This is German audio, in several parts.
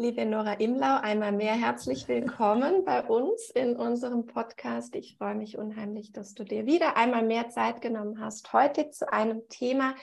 Liebe Nora Imlau, einmal mehr herzlich willkommen bei uns in unserem Podcast. Ich freue mich unheimlich, dass du dir wieder einmal mehr Zeit genommen hast, heute zu einem Thema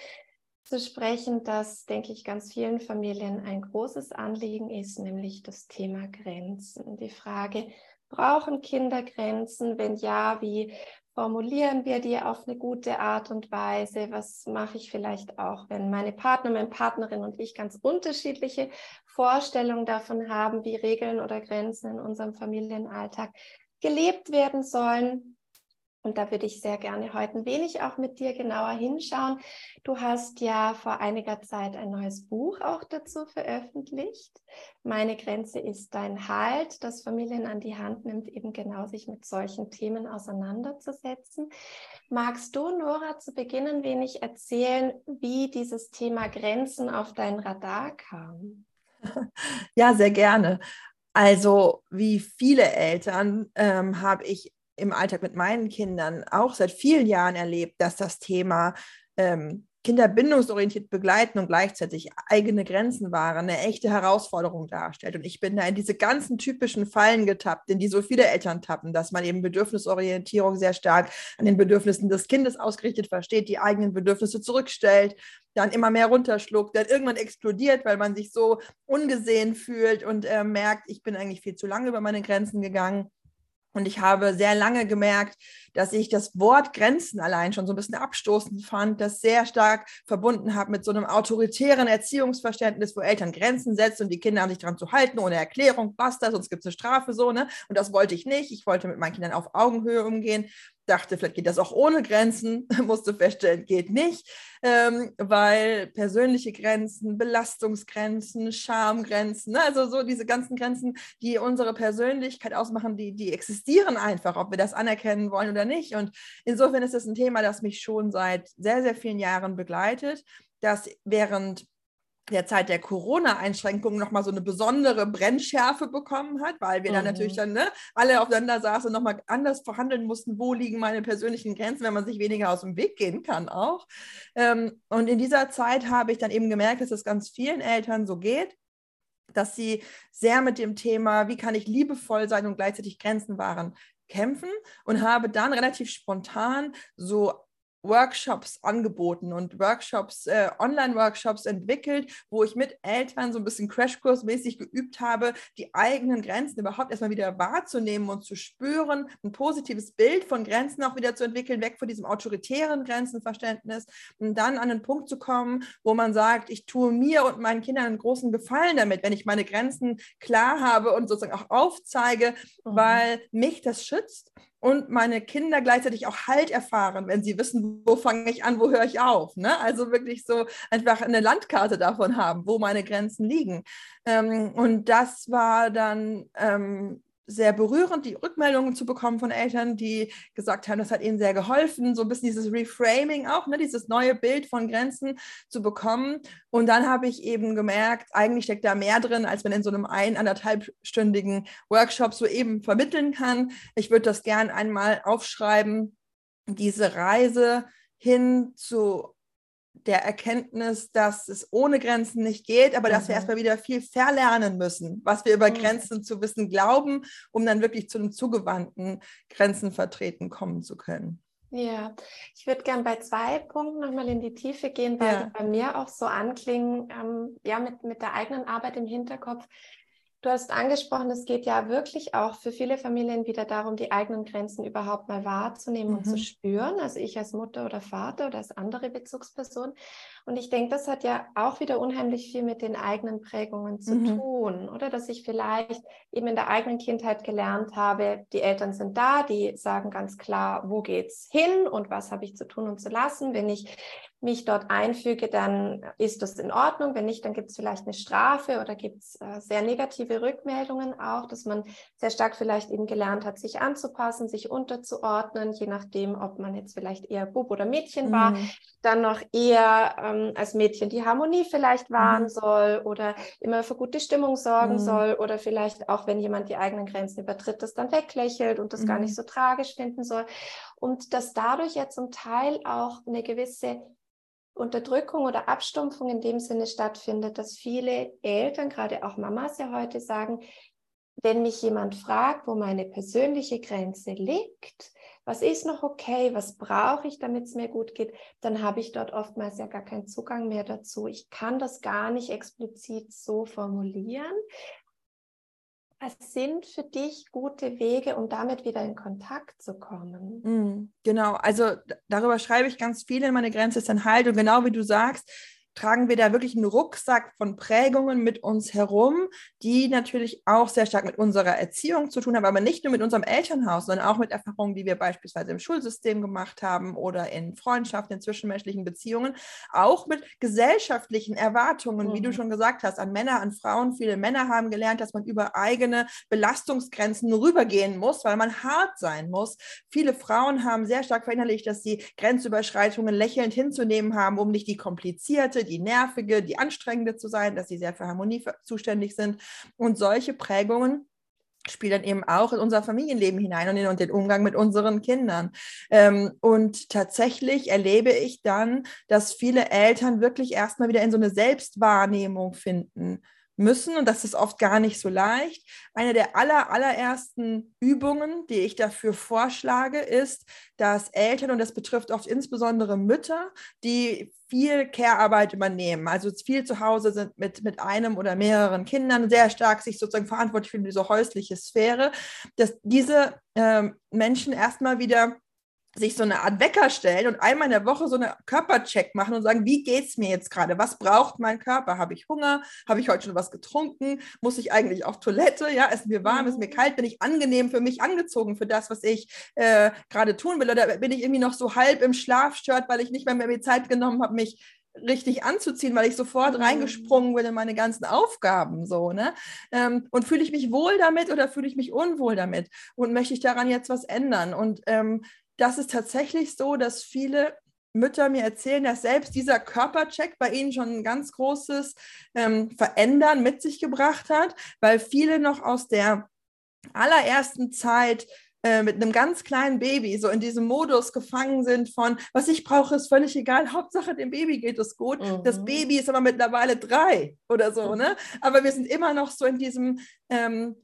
zu sprechen, das, denke ich, ganz vielen Familien ein großes Anliegen ist, nämlich das Thema Grenzen. Die Frage, brauchen Kinder Grenzen? Wenn ja, wie formulieren wir die auf eine gute Art und Weise? Was mache ich vielleicht auch, wenn meine Partner, meine Partnerin und ich ganz unterschiedliche Vorstellungen davon haben, wie Regeln oder Grenzen in unserem Familienalltag gelebt werden sollen? Und da würde ich sehr gerne heute ein wenig auch mit dir genauer hinschauen. Du hast ja vor einiger Zeit ein neues Buch auch dazu veröffentlicht. Meine Grenze ist dein Halt, das Familien an die Hand nimmt, eben genau sich mit solchen Themen auseinanderzusetzen. Magst du, Nora, zu Beginn ein wenig erzählen, wie dieses Thema Grenzen auf dein Radar kam? Ja, sehr gerne. Also wie viele Eltern ähm, habe ich im Alltag mit meinen Kindern auch seit vielen Jahren erlebt, dass das Thema ähm, Kinder bindungsorientiert begleiten und gleichzeitig eigene Grenzen wahren, eine echte Herausforderung darstellt. Und ich bin da in diese ganzen typischen Fallen getappt, in die so viele Eltern tappen, dass man eben Bedürfnisorientierung sehr stark an den Bedürfnissen des Kindes ausgerichtet versteht, die eigenen Bedürfnisse zurückstellt, dann immer mehr runterschluckt, dann irgendwann explodiert, weil man sich so ungesehen fühlt und äh, merkt, ich bin eigentlich viel zu lange über meine Grenzen gegangen. Und ich habe sehr lange gemerkt, dass ich das Wort Grenzen allein schon so ein bisschen abstoßend fand, das sehr stark verbunden habe mit so einem autoritären Erziehungsverständnis, wo Eltern Grenzen setzen und die Kinder haben sich daran zu halten, ohne Erklärung, basta, sonst gibt es eine Strafe, so, ne? Und das wollte ich nicht. Ich wollte mit meinen Kindern auf Augenhöhe umgehen dachte, vielleicht geht das auch ohne Grenzen, musste feststellen, geht nicht, ähm, weil persönliche Grenzen, Belastungsgrenzen, Schamgrenzen, ne, also so diese ganzen Grenzen, die unsere Persönlichkeit ausmachen, die, die existieren einfach, ob wir das anerkennen wollen oder nicht. Und insofern ist das ein Thema, das mich schon seit sehr, sehr vielen Jahren begleitet, dass während der Zeit der Corona-Einschränkungen nochmal so eine besondere Brennschärfe bekommen hat, weil wir mhm. dann natürlich dann ne, alle aufeinander saßen und nochmal anders verhandeln mussten, wo liegen meine persönlichen Grenzen, wenn man sich weniger aus dem Weg gehen kann auch. Ähm, und in dieser Zeit habe ich dann eben gemerkt, dass es ganz vielen Eltern so geht, dass sie sehr mit dem Thema, wie kann ich liebevoll sein und gleichzeitig Grenzen wahren, kämpfen und habe dann relativ spontan so Workshops angeboten und Workshops, äh, Online-Workshops entwickelt, wo ich mit Eltern so ein bisschen Crashkursmäßig geübt habe, die eigenen Grenzen überhaupt erstmal wieder wahrzunehmen und zu spüren, ein positives Bild von Grenzen auch wieder zu entwickeln, weg von diesem autoritären Grenzenverständnis und dann an einen Punkt zu kommen, wo man sagt, ich tue mir und meinen Kindern einen großen Gefallen damit, wenn ich meine Grenzen klar habe und sozusagen auch aufzeige, mhm. weil mich das schützt und meine Kinder gleichzeitig auch Halt erfahren, wenn sie wissen, wo fange ich an, wo höre ich auf. Ne? Also wirklich so einfach eine Landkarte davon haben, wo meine Grenzen liegen. Ähm, und das war dann ähm, sehr berührend, die Rückmeldungen zu bekommen von Eltern, die gesagt haben, das hat ihnen sehr geholfen, so ein bisschen dieses Reframing auch, ne, dieses neue Bild von Grenzen zu bekommen. Und dann habe ich eben gemerkt, eigentlich steckt da mehr drin, als man in so einem ein-, anderthalbstündigen Workshop so eben vermitteln kann. Ich würde das gern einmal aufschreiben, diese Reise hin zu der Erkenntnis, dass es ohne Grenzen nicht geht, aber mhm. dass wir mhm. erstmal wieder viel verlernen müssen, was wir über mhm. Grenzen zu wissen glauben, um dann wirklich zu einem zugewandten Grenzen vertreten kommen zu können. Ja, ich würde gern bei zwei Punkten nochmal in die Tiefe gehen, weil ja. die bei mir auch so anklingen, ähm, ja, mit, mit der eigenen Arbeit im Hinterkopf. Du hast angesprochen, es geht ja wirklich auch für viele Familien wieder darum, die eigenen Grenzen überhaupt mal wahrzunehmen mhm. und zu mhm. spüren. Also ich als Mutter oder Vater oder als andere Bezugsperson. Und ich denke, das hat ja auch wieder unheimlich viel mit den eigenen Prägungen zu mhm. tun, oder? Dass ich vielleicht eben in der eigenen Kindheit gelernt habe, die Eltern sind da, die sagen ganz klar, wo geht's hin und was habe ich zu tun und zu lassen. Wenn ich mich dort einfüge, dann ist das in Ordnung. Wenn nicht, dann gibt es vielleicht eine Strafe oder gibt es äh, sehr negative Rückmeldungen auch, dass man sehr stark vielleicht eben gelernt hat, sich anzupassen, sich unterzuordnen, je nachdem, ob man jetzt vielleicht eher Bub oder Mädchen war, mhm. dann noch eher ähm, als Mädchen die Harmonie vielleicht wahren mhm. soll oder immer für gute Stimmung sorgen mhm. soll oder vielleicht auch, wenn jemand die eigenen Grenzen übertritt, das dann weglächelt und das gar nicht mhm. so tragisch finden soll. Und dass dadurch ja zum Teil auch eine gewisse Unterdrückung oder Abstumpfung in dem Sinne stattfindet, dass viele Eltern, gerade auch Mamas ja heute sagen, wenn mich jemand fragt, wo meine persönliche Grenze liegt, was ist noch okay, was brauche ich, damit es mir gut geht, dann habe ich dort oftmals ja gar keinen Zugang mehr dazu. Ich kann das gar nicht explizit so formulieren. Was sind für dich gute Wege, um damit wieder in Kontakt zu kommen? Mm, genau, also darüber schreibe ich ganz viel in meine Grenze ist dann halt und genau wie du sagst, tragen wir da wirklich einen Rucksack von Prägungen mit uns herum, die natürlich auch sehr stark mit unserer Erziehung zu tun haben, aber nicht nur mit unserem Elternhaus, sondern auch mit Erfahrungen, die wir beispielsweise im Schulsystem gemacht haben oder in Freundschaften, in zwischenmenschlichen Beziehungen, auch mit gesellschaftlichen Erwartungen, mhm. wie du mhm. schon gesagt hast, an Männer, an Frauen. Viele Männer haben gelernt, dass man über eigene Belastungsgrenzen rübergehen muss, weil man hart sein muss. Viele Frauen haben sehr stark verinnerlicht, dass sie Grenzüberschreitungen lächelnd hinzunehmen haben, um nicht die komplizierte, die nervige, die anstrengende zu sein, dass sie sehr für Harmonie zuständig sind. Und solche Prägungen spielen dann eben auch in unser Familienleben hinein und in, den Umgang mit unseren Kindern. Ähm, und tatsächlich erlebe ich dann, dass viele Eltern wirklich erstmal wieder in so eine Selbstwahrnehmung finden müssen und das ist oft gar nicht so leicht. Eine der aller, allerersten Übungen, die ich dafür vorschlage, ist, dass Eltern, und das betrifft oft insbesondere Mütter, die viel Care-Arbeit übernehmen, also viel zu Hause sind mit, mit einem oder mehreren Kindern, sehr stark sich sozusagen verantwortlich für diese häusliche Sphäre, dass diese äh, Menschen erstmal wieder sich so eine Art Wecker stellen und einmal in der Woche so eine Körpercheck machen und sagen, wie geht es mir jetzt gerade? Was braucht mein Körper? Habe ich Hunger? Habe ich heute schon was getrunken? Muss ich eigentlich auf Toilette? Ja, ist mir warm? Ist mir mhm. kalt? Bin ich angenehm für mich angezogen für das, was ich äh, gerade tun will? Oder bin ich irgendwie noch so halb im Schlafshirt, weil ich nicht mehr, mehr Zeit genommen habe, mich richtig anzuziehen, weil ich sofort mhm. reingesprungen bin in meine ganzen Aufgaben so, ne? Ähm, und fühle ich mich wohl damit oder fühle ich mich unwohl damit? Und möchte ich daran jetzt was ändern? Und ähm, das ist tatsächlich so, dass viele Mütter mir erzählen, dass selbst dieser Körpercheck bei ihnen schon ein ganz großes ähm, Verändern mit sich gebracht hat, weil viele noch aus der allerersten Zeit äh, mit einem ganz kleinen Baby so in diesem Modus gefangen sind von, was ich brauche, ist völlig egal, Hauptsache dem Baby geht es gut. Mhm. Das Baby ist aber mittlerweile drei oder so, ne? Aber wir sind immer noch so in diesem ähm,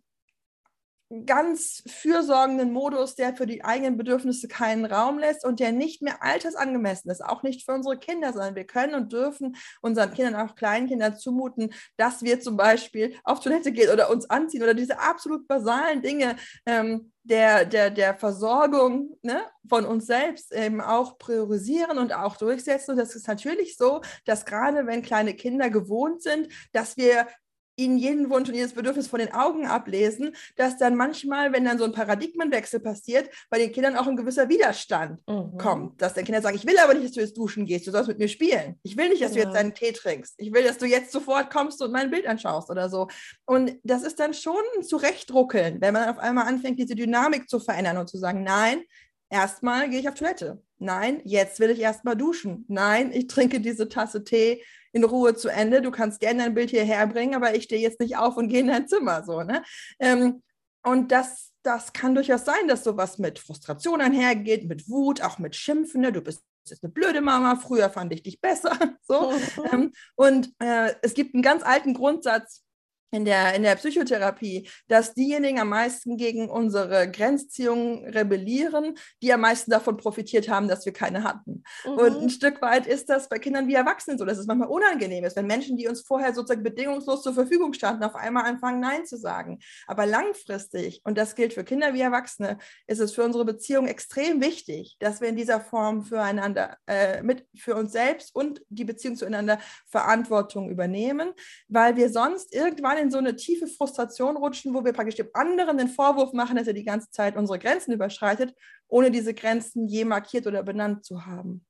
ganz fürsorgenden Modus, der für die eigenen Bedürfnisse keinen Raum lässt und der nicht mehr altersangemessen ist, auch nicht für unsere Kinder, sondern wir können und dürfen unseren Kindern, auch Kleinkindern zumuten, dass wir zum Beispiel auf Toilette gehen oder uns anziehen oder diese absolut basalen Dinge ähm, der, der, der Versorgung ne, von uns selbst eben auch priorisieren und auch durchsetzen. Und das ist natürlich so, dass gerade wenn kleine Kinder gewohnt sind, dass wir ihnen jeden Wunsch und jedes Bedürfnis von den Augen ablesen, dass dann manchmal, wenn dann so ein Paradigmenwechsel passiert, bei den Kindern auch ein gewisser Widerstand mhm. kommt. Dass die Kinder sagen, ich will aber nicht, dass du jetzt duschen gehst, du sollst mit mir spielen. Ich will nicht, dass genau. du jetzt deinen Tee trinkst. Ich will, dass du jetzt sofort kommst und mein Bild anschaust oder so. Und das ist dann schon ein Zurechtruckeln, wenn man auf einmal anfängt, diese Dynamik zu verändern und zu sagen, nein, erstmal gehe ich auf Toilette. Nein, jetzt will ich erstmal duschen. Nein, ich trinke diese Tasse Tee in Ruhe zu Ende. Du kannst gerne dein Bild hierher bringen, aber ich stehe jetzt nicht auf und gehe in dein Zimmer. So, ne? Ähm, und das, das kann durchaus sein, dass sowas mit Frustration einhergeht, mit Wut, auch mit Schimpfen. Ne? Du bist jetzt eine blöde Mama, früher fand ich dich besser. so. Mhm. und äh, es gibt einen ganz alten Grundsatz, in der, in der Psychotherapie, dass diejenigen am meisten gegen unsere Grenzziehungen rebellieren, die am meisten davon profitiert haben, dass wir keine hatten. Mhm. Und ein Stück weit ist das bei Kindern wie Erwachsenen so, dass es manchmal unangenehm ist, wenn Menschen, die uns vorher sozusagen bedingungslos zur Verfügung standen, auf einmal anfangen, Nein zu sagen. Aber langfristig, und das gilt für Kinder wie Erwachsene, ist es für unsere Beziehung extrem wichtig, dass wir in dieser Form füreinander, äh, mit, für uns selbst und die Beziehung zueinander Verantwortung übernehmen, weil wir sonst irgendwann in so eine tiefe Frustration rutschen, wo wir praktisch dem anderen den Vorwurf machen, dass er die ganze Zeit unsere Grenzen überschreitet, ohne diese Grenzen je markiert oder benannt zu haben.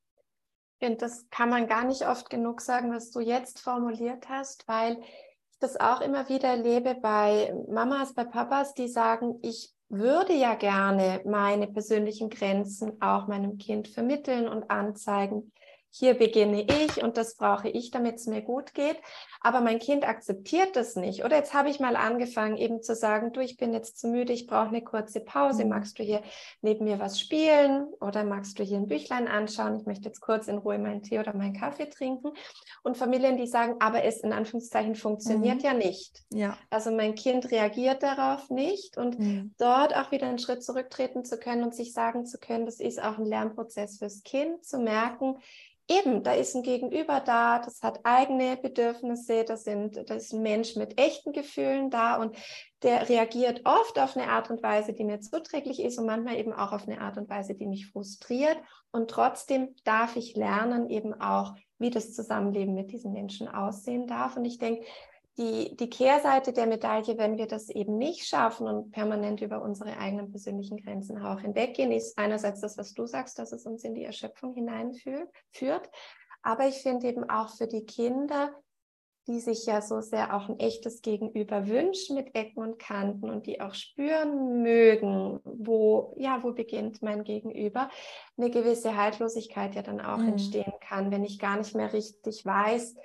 Und das kann man gar nicht oft genug sagen, was du jetzt formuliert hast, weil ich das auch immer wieder erlebe bei Mamas, bei Papas, die sagen, ich würde ja gerne meine persönlichen Grenzen auch meinem Kind vermitteln und anzeigen. Hier beginne ich und das brauche ich, damit es mir gut geht. Aber mein Kind akzeptiert das nicht. Oder jetzt habe ich mal angefangen, eben zu sagen, du, ich bin jetzt zu müde, ich brauche eine kurze Pause. Mhm. Magst du hier neben mir was spielen oder magst du hier ein Büchlein anschauen? Ich möchte jetzt kurz in Ruhe meinen Tee oder meinen Kaffee trinken. Und Familien, die sagen, aber es in Anführungszeichen funktioniert mhm. ja nicht. Ja. Also mein Kind reagiert darauf nicht und mhm. dort auch wieder einen Schritt zurücktreten zu können und sich sagen zu können, das ist auch ein Lernprozess fürs Kind, zu merken, eben, da ist ein Gegenüber da, das hat eigene Bedürfnisse, das, sind, das ist ein Mensch mit echten Gefühlen da und der reagiert oft auf eine Art und Weise, die mir zuträglich ist und manchmal eben auch auf eine Art und Weise, die mich frustriert. Und trotzdem darf ich lernen, eben auch, wie das Zusammenleben mit diesen Menschen aussehen darf. Und ich denke, die, die Kehrseite der Medaille, wenn wir das eben nicht schaffen und permanent über unsere eigenen persönlichen Grenzen auch hinweggehen, ist einerseits das, was du sagst, dass es uns in die Erschöpfung hineinführt. Aber ich finde eben auch für die Kinder, die sich ja so sehr auch ein echtes Gegenüber wünschen mit Ecken und Kanten und die auch spüren mögen, wo, ja, wo beginnt mein Gegenüber, eine gewisse Haltlosigkeit ja dann auch mhm. entstehen kann, wenn ich gar nicht mehr richtig weiß,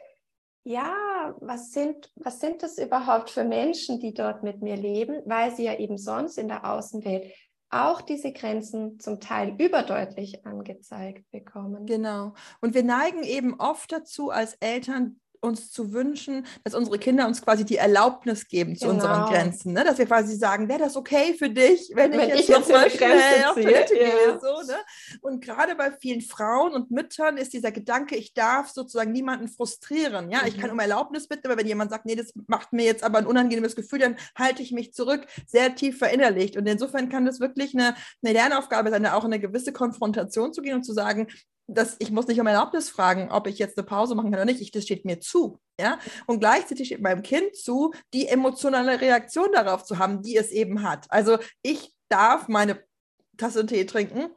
ja, was sind, was sind das überhaupt für Menschen, die dort mit mir leben, weil sie ja eben sonst in der Außenwelt auch diese Grenzen zum Teil überdeutlich angezeigt bekommen. Genau. Und wir neigen eben oft dazu, als Eltern uns zu wünschen, dass unsere Kinder uns quasi die Erlaubnis geben zu genau. unseren Grenzen. Ne? Dass wir quasi sagen, wäre das okay für dich, wenn, wenn ich jetzt, noch mal schnell auf Toilette ja. gehe. So, ne? Und gerade bei vielen Frauen und Müttern ist dieser Gedanke, ich darf sozusagen niemanden frustrieren. Ja, mhm. ich kann mhm. um Erlaubnis bitten, aber wenn jemand sagt, nee, das macht mir jetzt aber ein unangenehmes Gefühl, dann halte ich mich zurück, sehr tief verinnerlicht. Und insofern kann das wirklich eine, eine Lernaufgabe sein, da auch in eine gewisse Konfrontation zu gehen und zu sagen, dass ich muss nicht um Erlaubnis fragen, ob ich jetzt eine Pause machen kann oder nicht. Ich, das steht mir zu. Ja? Und gleichzeitig steht meinem Kind zu, die emotionale Reaktion darauf zu haben, die es eben hat. Also ich darf meine Tasse Tee trinken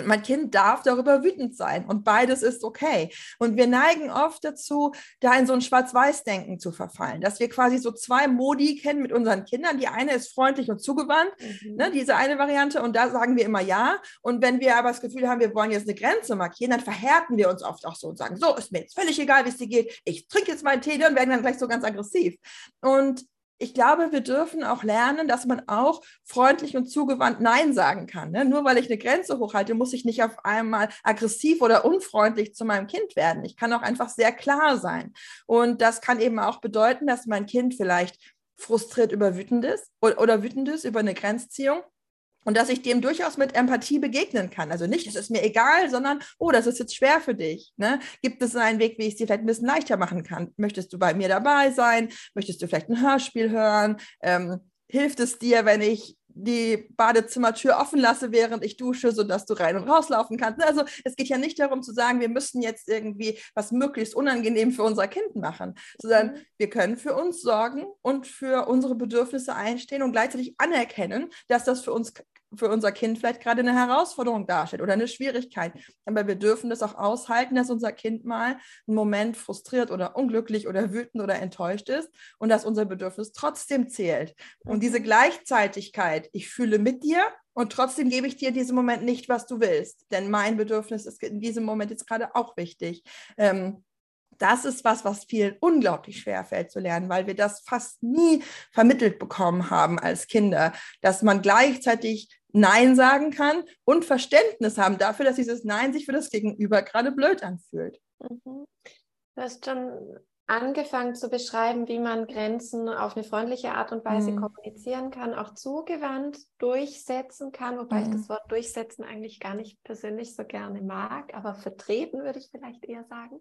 und mein Kind darf darüber wütend sein und beides ist okay. Und wir neigen oft dazu, da in so ein Schwarz-Weiß-Denken zu verfallen, dass wir quasi so zwei Modi kennen mit unseren Kindern. Die eine ist freundlich und zugewandt, mhm. ne, diese eine Variante, und da sagen wir immer ja. Und wenn wir aber das Gefühl haben, wir wollen jetzt eine Grenze markieren, dann verhärten wir uns oft auch so und sagen, so ist mir jetzt völlig egal, wie es dir geht. Ich trinke jetzt meinen Tee und werden dann gleich so ganz aggressiv. Und ich glaube, wir dürfen auch lernen, dass man auch freundlich und zugewandt Nein sagen kann. Ne? Nur weil ich eine Grenze hochhalte, muss ich nicht auf einmal aggressiv oder unfreundlich zu meinem Kind werden. Ich kann auch einfach sehr klar sein. Und das kann eben auch bedeuten, dass mein Kind vielleicht frustriert über wütend ist oder, oder wütend ist über eine Grenzziehung und dass ich dem durchaus mit Empathie begegnen kann. Also nicht, es ist mir egal, sondern, oh, das ist jetzt schwer für dich. Ne? Gibt es einen Weg, wie ich es dir vielleicht ein bisschen leichter machen kann? Möchtest du bei mir dabei sein? Möchtest du vielleicht ein Hörspiel hören? Ähm, hilft es dir, wenn ich die Badezimmertür offen lasse, während ich dusche, sodass du rein und rauslaufen kannst. Also es geht ja nicht darum zu sagen, wir müssen jetzt irgendwie was möglichst unangenehm für unser Kind machen, sondern mhm. wir können für uns sorgen und für unsere Bedürfnisse einstehen und gleichzeitig anerkennen, dass das für uns für unser Kind vielleicht gerade eine Herausforderung darstellt oder eine Schwierigkeit. Aber wir dürfen das auch aushalten, dass unser Kind mal einen Moment frustriert oder unglücklich oder wütend oder enttäuscht ist und dass unser Bedürfnis trotzdem zählt. Und diese mhm. Gleichzeitigkeit, ich fühle mit dir und trotzdem gebe ich dir in diesem Moment nicht, was du willst. Denn mein Bedürfnis ist in diesem Moment jetzt gerade auch wichtig. Ähm, das ist was, was vielen unglaublich schwer fällt zu lernen, weil wir das fast nie vermittelt bekommen haben als Kinder, dass man gleichzeitig Nein sagen kann und Verständnis haben dafür, dass dieses Nein sich für das Gegenüber gerade blöd anfühlt. Mhm. Du hast schon angefangen zu beschreiben, wie man Grenzen auf eine freundliche Art und Weise mhm. kommunizieren kann, auch zugewandt durchsetzen kann, wobei mhm. ich das Wort durchsetzen eigentlich gar nicht persönlich so gerne mag, aber vertreten würde ich vielleicht eher sagen.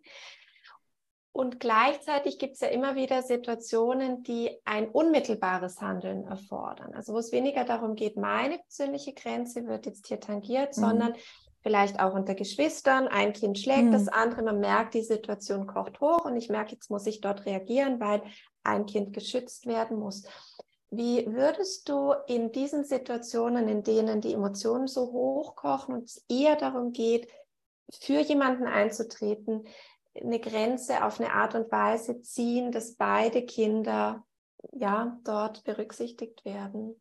Und gleichzeitig gibt es ja immer wieder Situationen, die ein unmittelbares Handeln erfordern. Also wo es weniger darum geht, meine persönliche Grenze wird jetzt hier tangiert, mhm. sondern vielleicht auch unter Geschwistern. Ein Kind schlägt mhm. das andere, man merkt, die Situation kocht hoch und ich merke, jetzt muss ich dort reagieren, weil ein Kind geschützt werden muss. Wie würdest du in diesen Situationen, in denen die Emotionen so hoch kochen und es eher darum geht, für jemanden einzutreten, eine Grenze auf eine Art und Weise ziehen, dass beide Kinder ja dort berücksichtigt werden.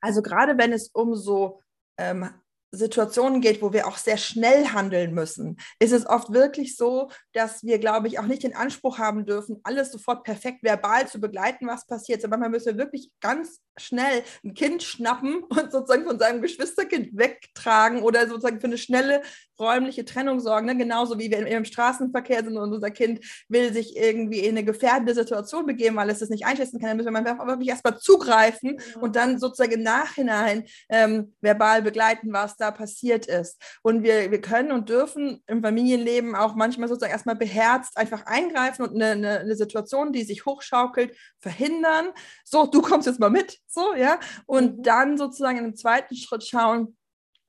Also gerade wenn es um so ähm, Situationen geht, wo wir auch sehr schnell handeln müssen, ist es oft wirklich so, dass wir, glaube ich, auch nicht den Anspruch haben dürfen, alles sofort perfekt verbal zu begleiten, was passiert. Aber manchmal müssen wir wirklich ganz schnell ein Kind schnappen und sozusagen von seinem Geschwisterkind wegtragen oder sozusagen für eine schnelle räumliche Trennung sorgen. Ne? Genauso wie wir im Straßenverkehr sind und unser Kind will sich irgendwie in eine gefährdende Situation begeben, weil es das nicht einschätzen kann, dann müssen wir wirklich erstmal zugreifen ja. und dann sozusagen im Nachhinein ähm, verbal begleiten, was da passiert ist. Und wir, wir können und dürfen im Familienleben auch manchmal sozusagen erstmal beherzt einfach eingreifen und eine, eine, eine Situation, die sich hochschaukelt, verhindern. So, du kommst jetzt mal mit, so, ja. Und mhm. dann sozusagen in einem zweiten Schritt schauen,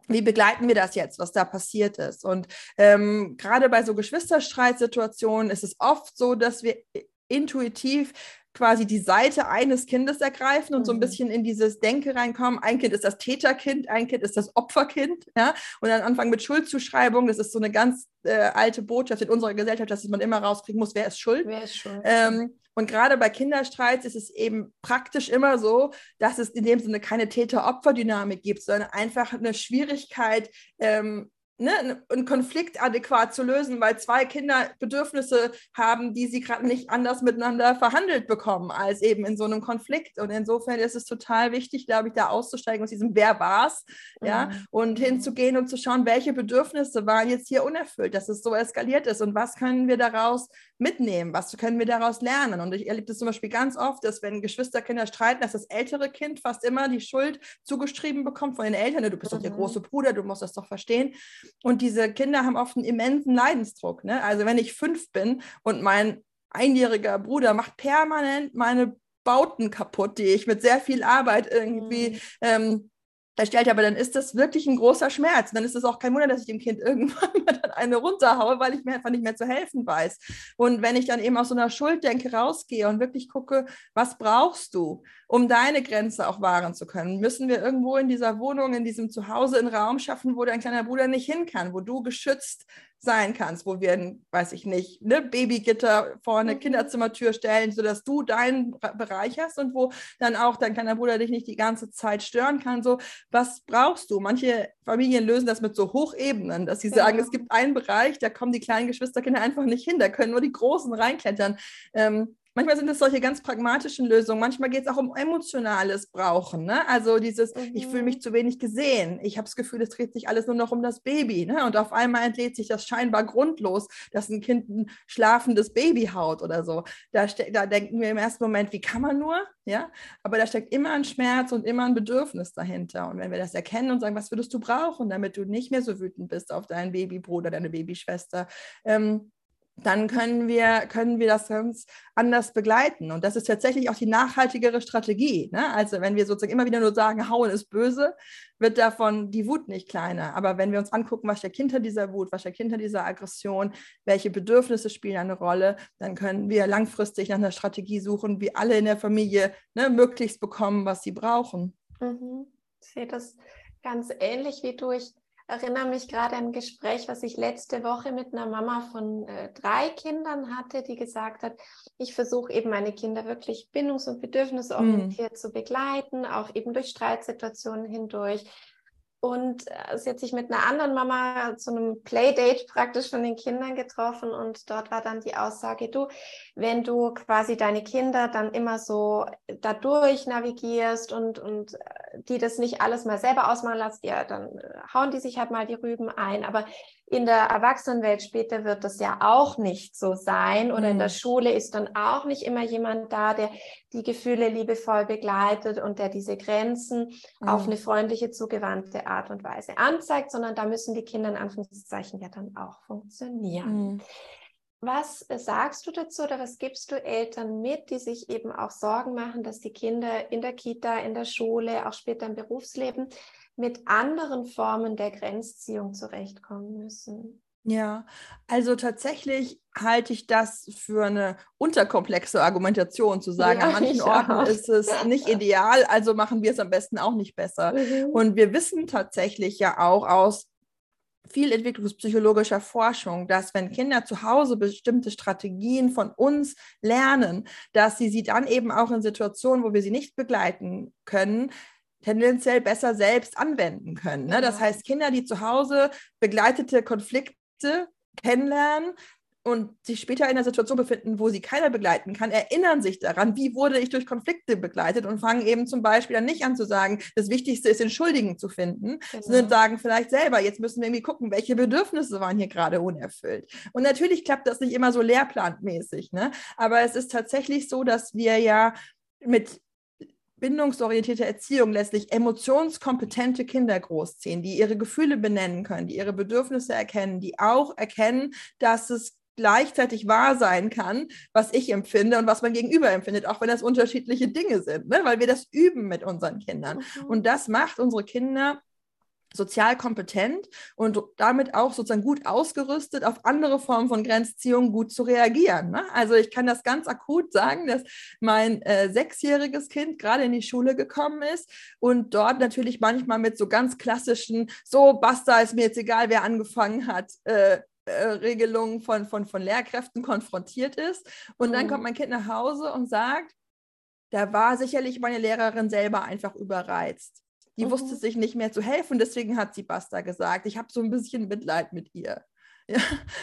wie begleiten wir das jetzt, was da passiert ist? Und ähm, gerade bei so Geschwisterstreitsituationen ist es oft so, dass wir intuitiv quasi die Seite eines Kindes ergreifen und so ein mhm. bisschen in dieses Denke reinkommen. Ein Kind ist das Täterkind, ein Kind ist das Opferkind, ja, und dann anfangen mit Schuldzuschreibung. Das ist so eine ganz äh, alte Botschaft in unserer Gesellschaft, dass man immer rauskriegen muss, wer ist schuld. Wer ist schuld? Ähm, und gerade bei Kinderstreits ist es eben praktisch immer so, dass es in dem Sinne keine Täter-Opfer-Dynamik gibt, sondern einfach eine Schwierigkeit, ähm, ne, einen Konflikt adäquat zu lösen, weil zwei Kinder Bedürfnisse haben, die sie gerade nicht anders miteinander verhandelt bekommen, als eben in so einem Konflikt. Und insofern ist es total wichtig, glaube ich, da auszusteigen aus diesem Wer war's, ja, mhm. und hinzugehen und zu schauen, welche Bedürfnisse waren jetzt hier unerfüllt, dass es so eskaliert ist und was können wir daraus mitnehmen, was können wir daraus lernen. Und ich erlebe das zum Beispiel ganz oft, dass wenn Geschwisterkinder streiten, dass das ältere Kind fast immer die Schuld zugeschrieben bekommt von den Eltern. Du bist mhm. doch der mhm. große Bruder, du musst das doch verstehen. Und diese Kinder haben oft einen immensen Leidensdruck. Ne? Also wenn ich fünf bin und mein einjähriger Bruder macht permanent meine Bauten kaputt, die ich mit sehr viel Arbeit irgendwie mhm. ähm, erstellt habe, dann ist das wirklich ein großer Schmerz. Dann ist es auch kein Wunder, dass ich dem Kind irgendwann mal dann eine runterhaue, weil ich mir einfach nicht mehr zu helfen weiß. Und wenn ich dann eben aus so einer Schulddenke rausgehe und wirklich gucke, was brauchst du, um deine Grenze auch wahren zu können, müssen wir irgendwo in dieser Wohnung, in diesem Zuhause einen Raum schaffen, wo dein kleiner Bruder nicht hin kann, wo du geschützt sein kannst, wo wir, ein, weiß ich nicht, ne, Babygitter vor eine mhm. Kinderzimmertür stellen, sodass du deinen Bereich hast und wo dann auch dein kleiner Bruder dich nicht die ganze Zeit stören kann. So, was brauchst du? Manche Familien lösen das mit so Hochebenen, dass sie sagen, es gibt einen Bereich, da kommen die kleinen Geschwisterkinder einfach nicht hin, da können nur die Großen reinklettern. Ähm, Manchmal sind es solche ganz pragmatischen Lösungen. Manchmal geht es auch um emotionales Brauchen. Ne? Also dieses, mhm. ich fühle mich mhm. zu wenig gesehen. Ich habe das Gefühl, es dreht sich alles nur noch um das Baby. Ne? Und auf einmal entlädt sich das scheinbar grundlos, dass ein Kind ein schlafendes Baby haut oder so. Da, da denken wir im ersten Moment, wie kann man nur? Ja? Aber da steckt immer ein Schmerz und immer ein Bedürfnis dahinter. Und wenn wir das erkennen und sagen, was würdest du brauchen, damit du nicht mehr so wütend bist auf deinen Babybruder, deine Babyschwester, ähm, dann können wir, können wir das ganz anders begleiten. Und das ist tatsächlich auch die nachhaltigere Strategie. Ne? Also wenn wir sozusagen immer wieder nur sagen, hauen ist böse, wird davon die Wut nicht kleiner. Aber wenn wir uns angucken, was steckt hinter dieser Wut, was steckt hinter dieser Aggression, welche Bedürfnisse spielen eine Rolle, dann können wir langfristig nach einer Strategie suchen, wie alle in der Familie ne, möglichst bekommen, was sie brauchen. Mhm. Ich sehe das ganz ähnlich wie du. Ich erinnere mich gerade an ein Gespräch, was ich letzte Woche mit einer Mama von äh, drei Kindern hatte, die gesagt hat, ich versuche eben meine Kinder wirklich bindungs- und bedürfnisorientiert mm. zu begleiten, auch eben durch Streitsituationen hindurch. Und äh, sie hat sich mit einer anderen Mama zu einem Playdate praktisch von den Kindern getroffen und dort war dann die Aussage, du, wenn du quasi deine Kinder dann immer so dadurch navigierst und, und äh, die das nicht alles mal selber ausmachen lässt, ja, dann äh, hauen die sich halt mal die Rüben ein. Aber in der Erwachsenenwelt später wird das ja auch nicht so sein oder mhm. in der mhm. Schule ist dann auch nicht immer jemand da, der die Gefühle liebevoll begleitet und der diese Grenzen mhm. auf eine freundliche, zugewandte Art und Weise anzeigt, sondern da müssen die Kinder in Anführungszeichen ja dann auch funktionieren. Mhm. Was sagst du dazu oder was gibst du Eltern mit, die sich eben auch Sorgen machen, dass die Kinder in der Kita, in der Schule, auch später im Berufsleben mit anderen Formen der Grenzziehung zurechtkommen müssen? Ja, also tatsächlich halte ich das für eine unterkomplexe Argumentation, zu sagen, ja, an manchen Orten auch. ist es nicht ideal, also machen wir es am besten auch nicht besser. Mhm. Und wir wissen tatsächlich ja auch aus viel entwicklungspsychologischer Forschung, dass wenn Kinder zu Hause bestimmte Strategien von uns lernen, dass sie sie dann eben auch in Situationen, wo wir sie nicht begleiten können, tendenziell besser selbst anwenden können. Ne? Das genau. heißt, Kinder, die zu Hause begleitete Konflikte kennenlernen, und sich später in einer Situation befinden, wo sie keiner begleiten kann, erinnern sich daran, wie wurde ich durch Konflikte begleitet und fangen eben zum Beispiel dann nicht an zu sagen, das Wichtigste ist, den Schuldigen zu finden, genau. sondern sagen vielleicht selber, jetzt müssen wir irgendwie gucken, welche Bedürfnisse waren hier gerade unerfüllt. Und natürlich klappt das nicht immer so lehrplanmäßig, ne? aber es ist tatsächlich so, dass wir ja mit bindungsorientierte Erziehung letztlich emotionskompetente Kinder großziehen, die ihre Gefühle benennen können, die ihre Bedürfnisse erkennen, die auch erkennen, dass es gleichzeitig wahr sein kann, was ich empfinde und was mein Gegenüber empfindet, auch wenn das unterschiedliche Dinge sind, ne? weil wir das üben mit unseren Kindern. Mhm. Und das macht unsere Kinder sozial kompetent und damit auch sozusagen gut ausgerüstet, auf andere Formen von Grenzziehung gut zu reagieren. Ne? Also ich kann das ganz akut sagen, dass mein äh, sechsjähriges Kind gerade in die Schule gekommen ist und dort natürlich manchmal mit so ganz klassischen, so basta, ist mir jetzt egal, wer angefangen hat, äh, äh, Regelungen von, von, von Lehrkräften konfrontiert ist. Und dann kommt mhm. mein Kind nach Hause und sagt, da war sicherlich meine Lehrerin selber einfach überreizt. Die mhm. wusste sich nicht mehr zu helfen, deswegen hat sie Basta gesagt. Ich habe so ein bisschen Mitleid mit ihr. Ja?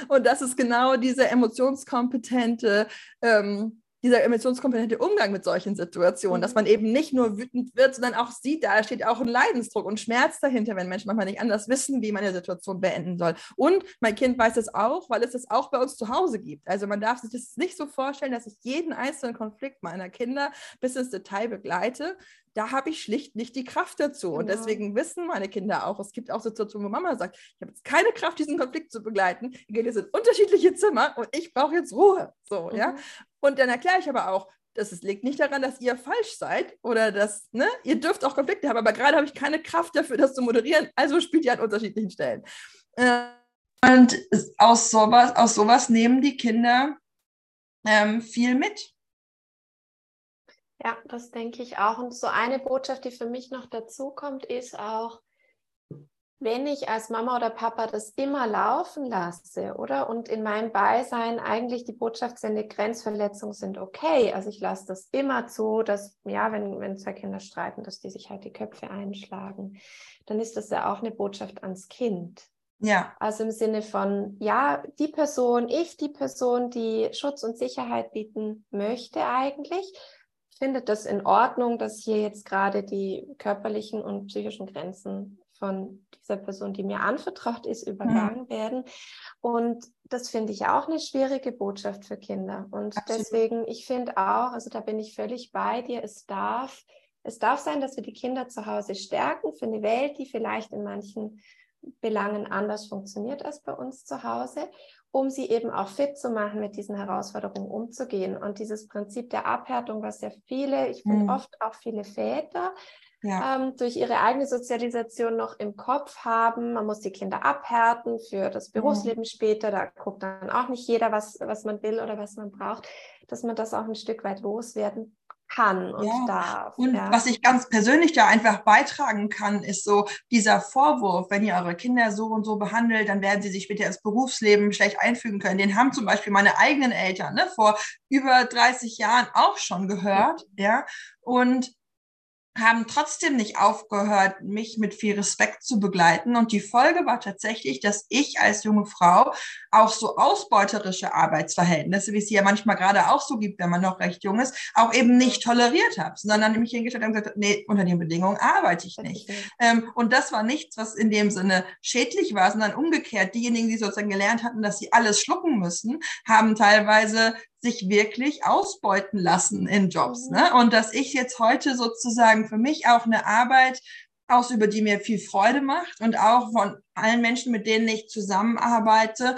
Und das ist genau diese emotionskompetente ähm, dieser emotionskompetente Umgang mit solchen Situationen, mhm. dass man eben nicht nur wütend wird, sondern auch sieht, da steht auch ein Leidensdruck und Schmerz dahinter, wenn Menschen manchmal nicht anders wissen, wie man eine Situation beenden soll. Und mein Kind weiß es auch, weil es das auch bei uns zu Hause gibt. Also man darf sich das nicht so vorstellen, dass ich jeden einzelnen Konflikt meiner Kinder bis ins Detail begleite, da habe ich schlicht nicht die Kraft dazu. Genau. Und deswegen wissen meine Kinder auch, es gibt auch Situationen, wo Mama sagt, ich habe jetzt keine Kraft, diesen Konflikt zu begleiten. Wir gehen jetzt in unterschiedliche Zimmer und ich brauche jetzt Ruhe. So, mhm. ja. Und dann erkläre ich aber auch, das liegt nicht daran, dass ihr falsch seid oder dass, ne, ihr dürft auch Konflikte haben, aber gerade habe ich keine Kraft dafür, das zu moderieren. Also spielt ihr an unterschiedlichen Stellen. Und aus sowas, aus sowas nehmen die Kinder ähm, viel mit. Ja, das denke ich auch. Und so eine Botschaft, die für mich noch dazu kommt, ist auch, wenn ich als Mama oder Papa das immer laufen lasse, oder? Und in meinem Beisein eigentlich die Botschaft sende, Grenzverletzungen sind okay. Also ich lasse das immer zu, dass, ja, wenn, wenn zwei Kinder streiten, dass die sich halt die Köpfe einschlagen, dann ist das ja auch eine Botschaft ans Kind. Ja. Also im Sinne von, ja, die Person, ich, die Person, die Schutz und Sicherheit bieten möchte eigentlich, findet das in Ordnung, dass hier jetzt gerade die körperlichen und psychischen Grenzen von dieser Person, die mir anvertraut ist, übergangen mhm. werden. Und das finde ich auch eine schwierige Botschaft für Kinder. Und Absolut. deswegen, ich finde auch, also da bin ich völlig bei dir, es darf, es darf sein, dass wir die Kinder zu Hause stärken für eine Welt, die vielleicht in manchen Belangen anders funktioniert als bei uns zu Hause um sie eben auch fit zu machen, mit diesen Herausforderungen umzugehen. Und dieses Prinzip der Abhärtung, was ja viele, ich finde mhm. oft auch viele Väter, ja. ähm, durch ihre eigene Sozialisation noch im Kopf haben. Man muss die Kinder abhärten für das mhm. Berufsleben mhm. später. Da guckt dann auch nicht jeder, was, was man will oder was man braucht, dass man das auch ein Stück weit loswerden kann und ja. darf. Und ja. was ich ganz persönlich da einfach beitragen kann, ist so dieser Vorwurf, wenn ihr eure Kinder so und so behandelt, dann werden sie sich später ins Berufsleben schlecht einfügen können. Den haben zum Beispiel meine eigenen Eltern ne, vor über 30 Jahren auch schon gehört. Ja. Und haben trotzdem nicht aufgehört, mich mit viel Respekt zu begleiten. Und die Folge war tatsächlich, dass ich als junge Frau auch so ausbeuterische Arbeitsverhältnisse, wie es hier manchmal gerade auch so gibt, wenn man noch recht jung ist, auch eben nicht toleriert habe, sondern dann nämlich hingestellt und gesagt, nee, unter den Bedingungen arbeite ich nicht. Ähm, und das war nichts, was in dem Sinne schädlich war, sondern umgekehrt, diejenigen, die sozusagen gelernt hatten, dass sie alles schlucken müssen, haben teilweise sich wirklich ausbeuten lassen in Jobs. Mhm. Ne? Und dass ich jetzt heute sozusagen für mich auch eine Arbeit ausübe, die mir viel Freude macht und auch von allen Menschen, mit denen ich zusammenarbeite,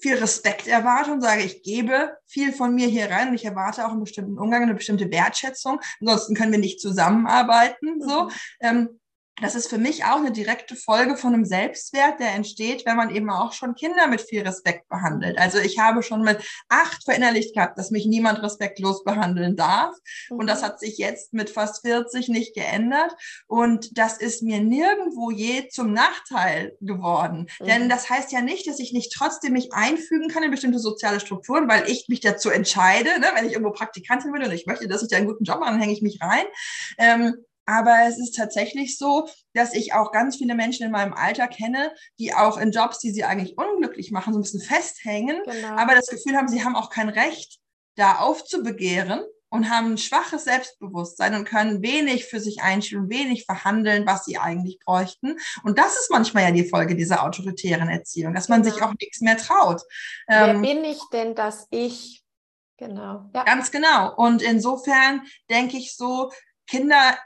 viel Respekt erwarte und sage, ich gebe viel von mir hier rein und ich erwarte auch einen bestimmten Umgang, eine bestimmte Wertschätzung. Ansonsten können wir nicht zusammenarbeiten. So. Mhm. Ähm, das ist für mich auch eine direkte Folge von einem Selbstwert, der entsteht, wenn man eben auch schon Kinder mit viel Respekt behandelt. Also ich habe schon mit acht verinnerlicht gehabt, dass mich niemand respektlos behandeln darf. Und das mhm. hat sich jetzt mit fast 40 nicht geändert. Und das ist mir nirgendwo je zum Nachteil geworden. Mhm. Denn das heißt ja nicht, dass ich nicht trotzdem mich einfügen kann in bestimmte soziale Strukturen, weil ich mich dazu entscheide, ne, wenn ich irgendwo Praktikantin bin und ich möchte, dass ich da einen guten Job mache, dann hänge ich mich rein. Ähm, aber es ist tatsächlich so, dass ich auch ganz viele Menschen in meinem Alter kenne, die auch in Jobs, die sie eigentlich unglücklich machen, so ein bisschen festhängen, genau. aber das Gefühl haben, sie haben auch kein Recht, da aufzubegehren und haben ein schwaches Selbstbewusstsein und können wenig für sich einstellen, wenig verhandeln, was sie eigentlich bräuchten. Und das ist manchmal ja die Folge dieser autoritären Erziehung, dass man genau. sich auch nichts mehr traut. Wer ähm, bin ich denn, dass ich Genau. Ja. Ganz genau. Und insofern denke ich so, Kinder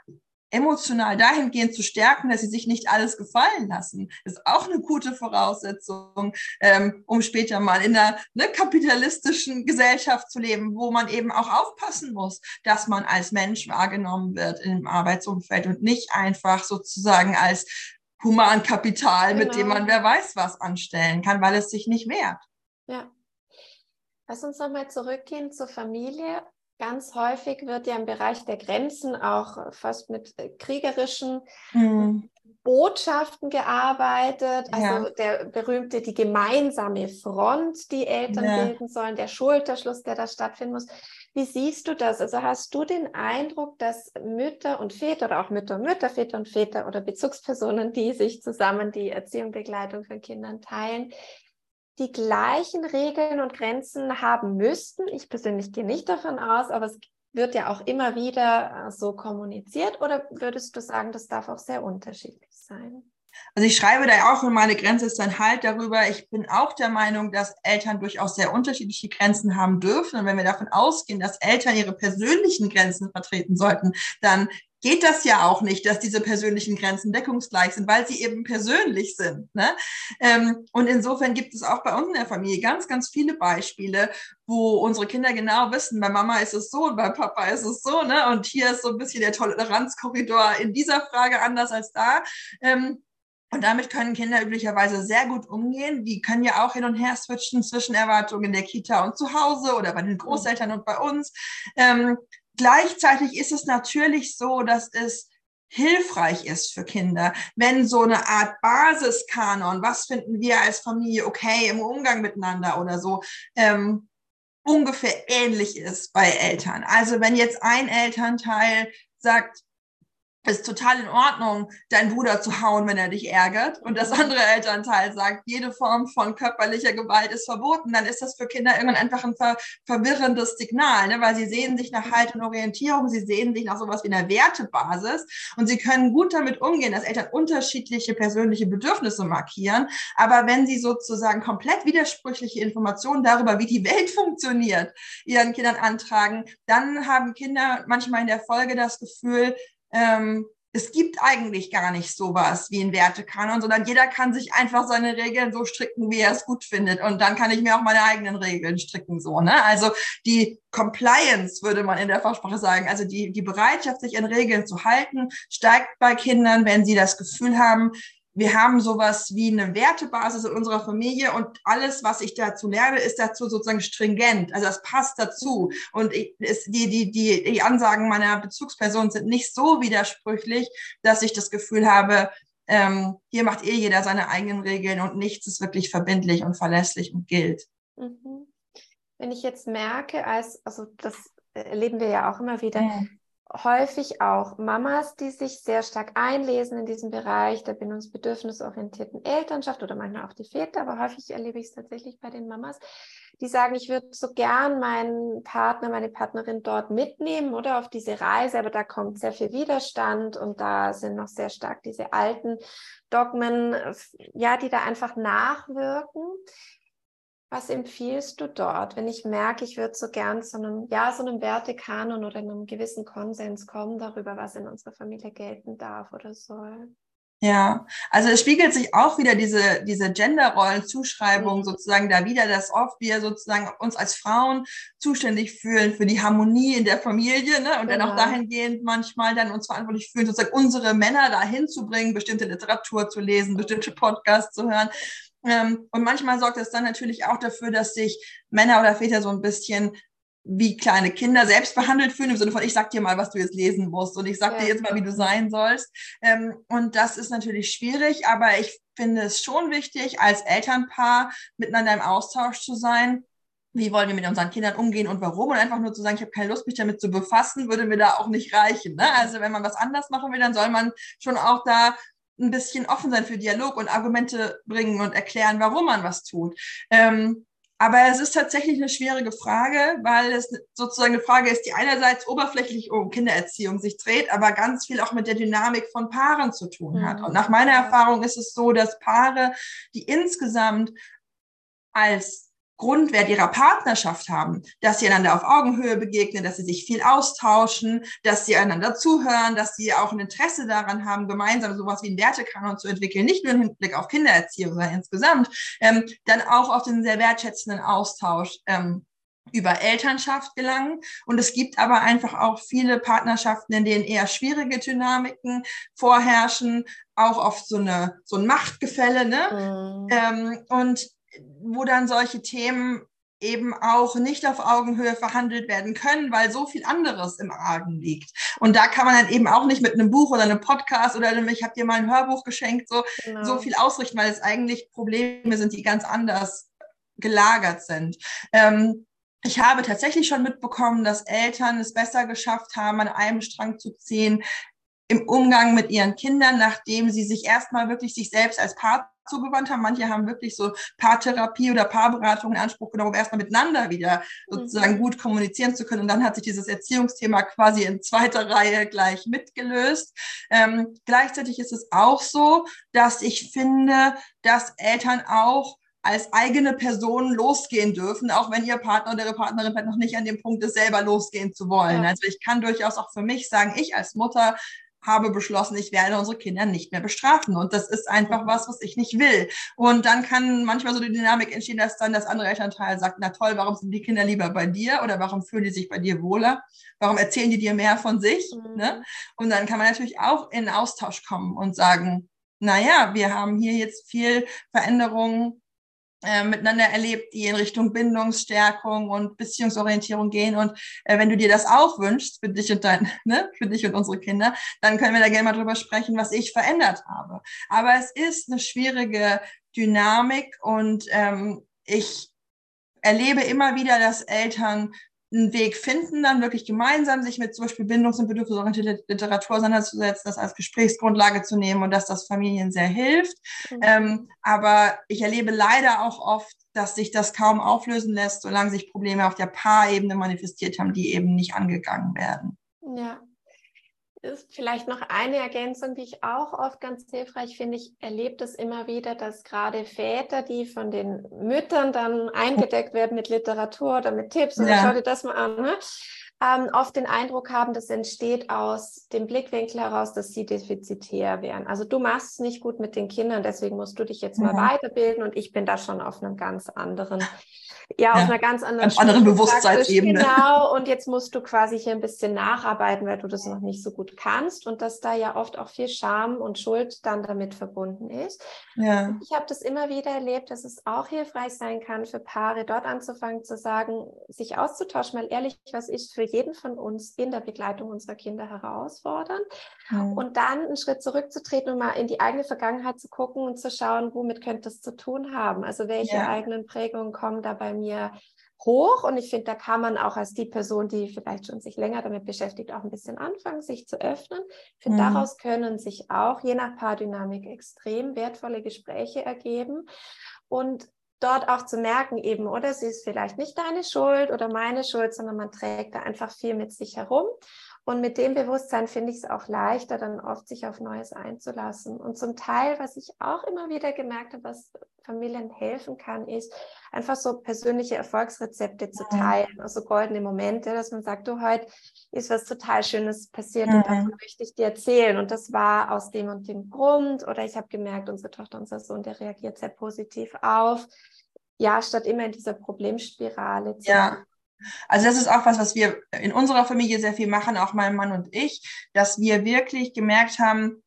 emotional dahingehend zu stärken, dass sie sich nicht alles gefallen lassen, ist auch eine gute Voraussetzung, ähm, um später mal in einer ne, kapitalistischen Gesellschaft zu leben, wo man eben auch aufpassen muss, dass man als Mensch wahrgenommen wird im Arbeitsumfeld und nicht einfach sozusagen als Humankapital, genau. mit dem genau. man wer weiß was anstellen kann, weil es sich nicht wehrt. Ja. Lass uns nochmal zurückgehen zur Familie Ganz häufig wird ja im Bereich der Grenzen auch fast mit äh, kriegerischen mhm. Botschaften gearbeitet. Also ja. der berühmte, die gemeinsame Front, die Eltern ja. bilden sollen, der Schulterschluss, der da stattfinden muss. Wie siehst du das? Also hast du den Eindruck, dass Mütter und Väter oder auch Mütter und Mütter, Väter und Väter oder Bezugspersonen, die sich zusammen die Erziehung, Begleitung von Kindern teilen, die gleichen Regeln und Grenzen haben müssten. Ich persönlich gehe nicht davon aus, aber es wird ja auch immer wieder äh, so kommuniziert. Oder würdest du sagen, das darf auch sehr unterschiedlich sein? Also ich schreibe da auch, und meine Grenze ist dann halt darüber. Ich bin auch der Meinung, dass Eltern durchaus sehr unterschiedliche Grenzen haben dürfen. Und wenn wir davon ausgehen, dass Eltern ihre persönlichen Grenzen vertreten sollten, dann geht das ja auch nicht, dass diese persönlichen Grenzen deckungsgleich sind, weil sie eben persönlich sind. Ne? Ähm, und insofern gibt es auch bei uns in der Familie ganz, ganz viele Beispiele, wo unsere Kinder genau wissen, bei Mama ist es so und bei Papa ist es so. Ne? Und hier ist so ein bisschen der Toleranzkorridor in dieser Frage anders als da. Ähm, und damit können Kinder üblicherweise sehr gut umgehen. Die können ja auch hin und her switchen zwischen Erwartungen in der Kita und zu Hause oder bei den Großeltern und bei uns. Gleichzeitig ist es natürlich so, dass es hilfreich ist für Kinder, wenn so eine Art Basiskanon, was finden wir als Familie okay im Umgang miteinander oder so, ähm, ungefähr ähnlich ist bei Eltern. Also wenn jetzt ein Elternteil sagt, ist total in Ordnung, deinen Bruder zu hauen, wenn er dich ärgert. Und das andere Elternteil sagt, jede Form von körperlicher Gewalt ist verboten. Dann ist das für Kinder irgendwann einfach ein ver verwirrendes Signal, ne? weil sie sehen sich nach Halt und Orientierung, sie sehen sich nach sowas wie einer Wertebasis und sie können gut damit umgehen, dass Eltern unterschiedliche persönliche Bedürfnisse markieren. Aber wenn sie sozusagen komplett widersprüchliche Informationen darüber, wie die Welt funktioniert, ihren Kindern antragen, dann haben Kinder manchmal in der Folge das Gefühl, ähm, es gibt eigentlich gar nicht sowas wie ein Wertekanon, sondern jeder kann sich einfach seine Regeln so stricken, wie er es gut findet. Und dann kann ich mir auch meine eigenen Regeln stricken, so, ne? Also die Compliance, würde man in der Fachsprache sagen, also die, die Bereitschaft, sich an Regeln zu halten, steigt bei Kindern, wenn sie das Gefühl haben, wir haben sowas wie eine Wertebasis in unserer Familie und alles, was ich dazu lerne, ist dazu sozusagen stringent. Also das passt dazu. Und ich, ist, die, die, die, die Ansagen meiner Bezugsperson sind nicht so widersprüchlich, dass ich das Gefühl habe, ähm, hier macht eh jeder seine eigenen Regeln und nichts ist wirklich verbindlich und verlässlich und gilt. Mhm. Wenn ich jetzt merke, als, also das erleben wir ja auch immer wieder, ja häufig auch Mamas, die sich sehr stark einlesen in diesem Bereich der bindungsbedürfnisorientierten Elternschaft oder manchmal auch die Väter, aber häufig erlebe ich es tatsächlich bei den Mamas, die sagen, ich würde so gern meinen Partner, meine Partnerin dort mitnehmen oder auf diese Reise, aber da kommt sehr viel Widerstand und da sind noch sehr stark diese alten Dogmen, ja, die da einfach nachwirken. Was empfiehlst du dort, wenn ich merke, ich würde so gern zu einem, ja, so einem Wertekanon oder einem gewissen Konsens kommen darüber, was in unserer Familie gelten darf oder soll? Ja, also es spiegelt sich auch wieder diese, diese Genderrollenzuschreibung mhm. sozusagen da wieder, dass oft wir sozusagen uns als Frauen zuständig fühlen für die Harmonie in der Familie ne? und genau. dann auch genau. dahingehend manchmal dann uns verantwortlich fühlen, sozusagen unsere Männer dahin zu bringen, bestimmte Literatur zu lesen, bestimmte Podcasts zu hören. Ähm, und manchmal sorgt es dann natürlich auch dafür, dass sich Männer oder Väter so ein bisschen wie kleine Kinder selbst behandelt fühlen, im Sinne von, ich sag dir mal, was du jetzt lesen musst und ich sag ja. dir jetzt mal, wie du sein sollst. Ähm, und das ist natürlich schwierig, aber ich finde es schon wichtig, als Elternpaar miteinander im Austausch zu sein wie wollen wir mit unseren Kindern umgehen und warum. Und einfach nur zu sagen, ich habe keine Lust, mich damit zu befassen, würde mir da auch nicht reichen. Ne? Also wenn man was anders machen will, dann soll man schon auch da ein bisschen offen sein für Dialog und Argumente bringen und erklären, warum man was tut. Ähm, aber es ist tatsächlich eine schwierige Frage, weil es sozusagen eine Frage ist, die einerseits oberflächlich um Kindererziehung sich dreht, aber ganz viel auch mit der Dynamik von Paaren zu tun hat. Mhm. Und nach meiner Erfahrung ist es so, dass Paare, die insgesamt als Grundwert ihrer Partnerschaft haben, dass sie einander auf Augenhöhe begegnen, dass sie sich viel austauschen, dass sie einander zuhören, dass sie auch ein Interesse daran haben, gemeinsam sowas wie einen Wertekanon zu entwickeln, nicht nur im Hinblick auf Kindererziehung, sondern insgesamt, ähm, dann auch auf den sehr wertschätzenden Austausch ähm, über Elternschaft gelangen. Und es gibt aber einfach auch viele Partnerschaften, in denen eher schwierige Dynamiken vorherrschen, auch oft so eine so ein Machtgefälle. Ne? Mhm. Ähm, und wo dann solche Themen eben auch nicht auf Augenhöhe verhandelt werden können, weil so viel anderes im Argen liegt. Und da kann man dann eben auch nicht mit einem Buch oder einem Podcast oder einem, ich habe dir mal ein Hörbuch geschenkt, so, genau. so viel ausrichten, weil es eigentlich Probleme sind, die ganz anders gelagert sind. Ähm, ich habe tatsächlich schon mitbekommen, dass Eltern es besser geschafft haben, an einem Strang zu ziehen im Umgang mit ihren Kindern, nachdem sie sich erstmal wirklich sich selbst als Paar zugewandt haben. Manche haben wirklich so Paartherapie oder Paarberatung in Anspruch genommen, um erstmal miteinander wieder mhm. sozusagen gut kommunizieren zu können. Und dann hat sich dieses Erziehungsthema quasi in zweiter Reihe gleich mitgelöst. Ähm, gleichzeitig ist es auch so, dass ich finde, dass Eltern auch als eigene Person losgehen dürfen, auch wenn ihr Partner oder ihre Partnerin noch nicht an dem Punkt ist, selber losgehen zu wollen. Ja. Also ich kann durchaus auch für mich sagen, ich als Mutter habe beschlossen, ich werde unsere Kinder nicht mehr bestrafen. Und das ist einfach was, was ich nicht will. Und dann kann manchmal so die Dynamik entstehen, dass dann das andere Elternteil sagt, na toll, warum sind die Kinder lieber bei dir oder warum fühlen die sich bei dir wohler? Warum erzählen die dir mehr von sich? Mhm. Ne? Und dann kann man natürlich auch in Austausch kommen und sagen, na ja, wir haben hier jetzt viel Veränderungen äh, miteinander erlebt, die in Richtung Bindungsstärkung und Beziehungsorientierung gehen. Und äh, wenn du dir das auch wünschst für dich und dein, ne, für dich und unsere Kinder, dann können wir da gerne mal drüber sprechen, was ich verändert habe. Aber es ist eine schwierige Dynamik und ähm, ich erlebe immer wieder, dass Eltern einen Weg finden, dann wirklich gemeinsam sich mit zum Beispiel bindungs- und bedürfnisorientierter Literatur auseinanderzusetzen, das als Gesprächsgrundlage zu nehmen und dass das Familien sehr hilft. Mhm. Ähm, aber ich erlebe leider auch oft, dass sich das kaum auflösen lässt, solange sich Probleme auf der Paarebene manifestiert haben, die eben nicht angegangen werden. Ja, ist vielleicht noch eine Ergänzung, die ich auch oft ganz hilfreich finde. Ich erlebe das immer wieder, dass gerade Väter, die von den Müttern dann eingedeckt werden mit Literatur oder mit Tipps, ja. schau dir das mal an, ne? ähm, oft den Eindruck haben, das entsteht aus dem Blickwinkel heraus, dass sie defizitär wären. Also du machst es nicht gut mit den Kindern, deswegen musst du dich jetzt mal ja. weiterbilden und ich bin da schon auf einem ganz anderen ja, auf einer ganz anderen, ganz anderen Bewusstseinsebene. Genau, und jetzt musst du quasi hier ein bisschen nacharbeiten, weil du das noch nicht so gut kannst und dass da ja oft auch viel Scham und Schuld dann damit verbunden ist. Ja. Ich habe das immer wieder erlebt, dass es auch hilfreich sein kann für Paare, dort anzufangen zu sagen, sich auszutauschen, weil ehrlich, was ist für jeden von uns in der Begleitung unserer Kinder herausfordernd? Mhm. Und dann einen Schritt zurückzutreten und mal in die eigene Vergangenheit zu gucken und zu schauen, womit könnte es zu tun haben? Also welche ja. eigenen Prägungen kommen da bei mir hoch? Und ich finde, da kann man auch als die Person, die vielleicht schon sich länger damit beschäftigt, auch ein bisschen anfangen, sich zu öffnen. Ich finde, mhm. daraus können sich auch je nach Paardynamik extrem wertvolle Gespräche ergeben. Und dort auch zu merken eben, oder es ist vielleicht nicht deine Schuld oder meine Schuld, sondern man trägt da einfach viel mit sich herum. Und mit dem Bewusstsein finde ich es auch leichter, dann oft sich auf Neues einzulassen. Und zum Teil, was ich auch immer wieder gemerkt habe, was Familien helfen kann, ist einfach so persönliche Erfolgsrezepte zu teilen, also goldene Momente, dass man sagt, du, heute ist was total Schönes passiert mhm. und davon möchte ich dir erzählen. Und das war aus dem und dem Grund. Oder ich habe gemerkt, unsere Tochter, unser Sohn, der reagiert sehr positiv auf. Ja, statt immer in dieser Problemspirale zu ja. Also das ist auch was, was wir in unserer Familie sehr viel machen, auch mein Mann und ich, dass wir wirklich gemerkt haben,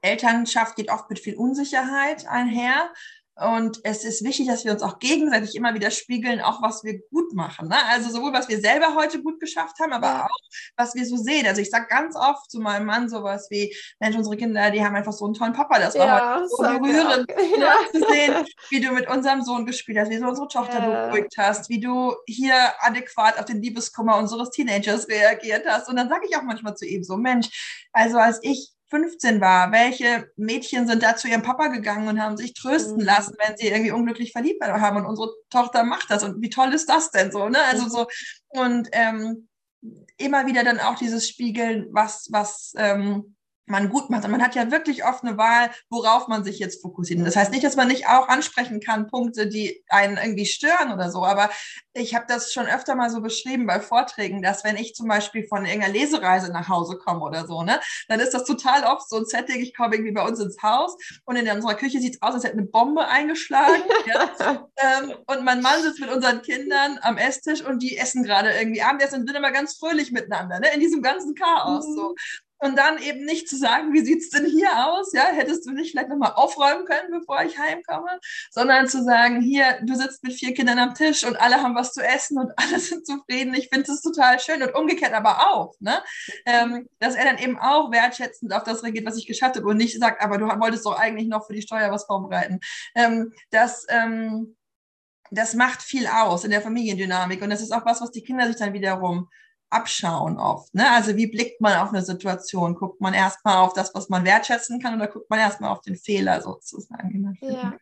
Elternschaft geht oft mit viel Unsicherheit einher. Und es ist wichtig, dass wir uns auch gegenseitig immer wieder spiegeln, auch was wir gut machen. Ne? Also sowohl, was wir selber heute gut geschafft haben, aber auch, was wir so sehen. Also ich sage ganz oft zu meinem Mann sowas wie, Mensch, unsere Kinder, die haben einfach so einen tollen Papa. Das war ja, heute so berührend, ja. zu sehen, wie du mit unserem Sohn gespielt hast, wie du unsere Tochter ja. beruhigt hast, wie du hier adäquat auf den Liebeskummer unseres Teenagers reagiert hast. Und dann sage ich auch manchmal zu ihm so, Mensch, also als ich 15 war, welche Mädchen sind da zu ihrem Papa gegangen und haben sich trösten mhm. lassen, wenn sie irgendwie unglücklich verliebt haben und unsere Tochter macht das. Und wie toll ist das denn so, ne? Also so. Und ähm, immer wieder dann auch dieses Spiegeln, was was ähm, man gut macht. Und man hat ja wirklich oft eine Wahl, worauf man sich jetzt fokussiert. Das heißt nicht, dass man nicht auch ansprechen kann, Punkte, die einen irgendwie stören oder so. Aber ich habe das schon öfter mal so beschrieben bei Vorträgen, dass wenn ich zum Beispiel von irgendeiner Lesereise nach Hause komme oder so, ne, dann ist das total oft so ein Setting. Ich komme irgendwie bei uns ins Haus und in unserer Küche sieht es aus, als hätte eine Bombe eingeschlagen. ja? ähm, und mein Mann sitzt mit unseren Kindern am Esstisch und die essen gerade irgendwie Abendessen und sind immer ganz fröhlich miteinander, ne, in diesem ganzen Chaos. Mhm. So und dann eben nicht zu sagen, wie sieht's denn hier aus? Ja, hättest du nicht vielleicht nochmal aufräumen können, bevor ich heimkomme, sondern zu sagen, hier, du sitzt mit vier Kindern am Tisch und alle haben was zu essen und alle sind zufrieden. Ich finde es total schön und umgekehrt aber auch, ne? Ähm, dass er dann eben auch wertschätzend auf das reagiert, was ich geschafft habe und nicht sagt, aber du wolltest doch eigentlich noch für die Steuer was vorbereiten. Ähm, das, ähm, das macht viel aus in der Familiendynamik und das ist auch was, was die Kinder sich dann wiederum abschauen oft. Ne? Also wie blickt man auf eine Situation? Guckt man erstmal auf das, was man wertschätzen kann oder guckt man erstmal auf den Fehler sozusagen? Ja,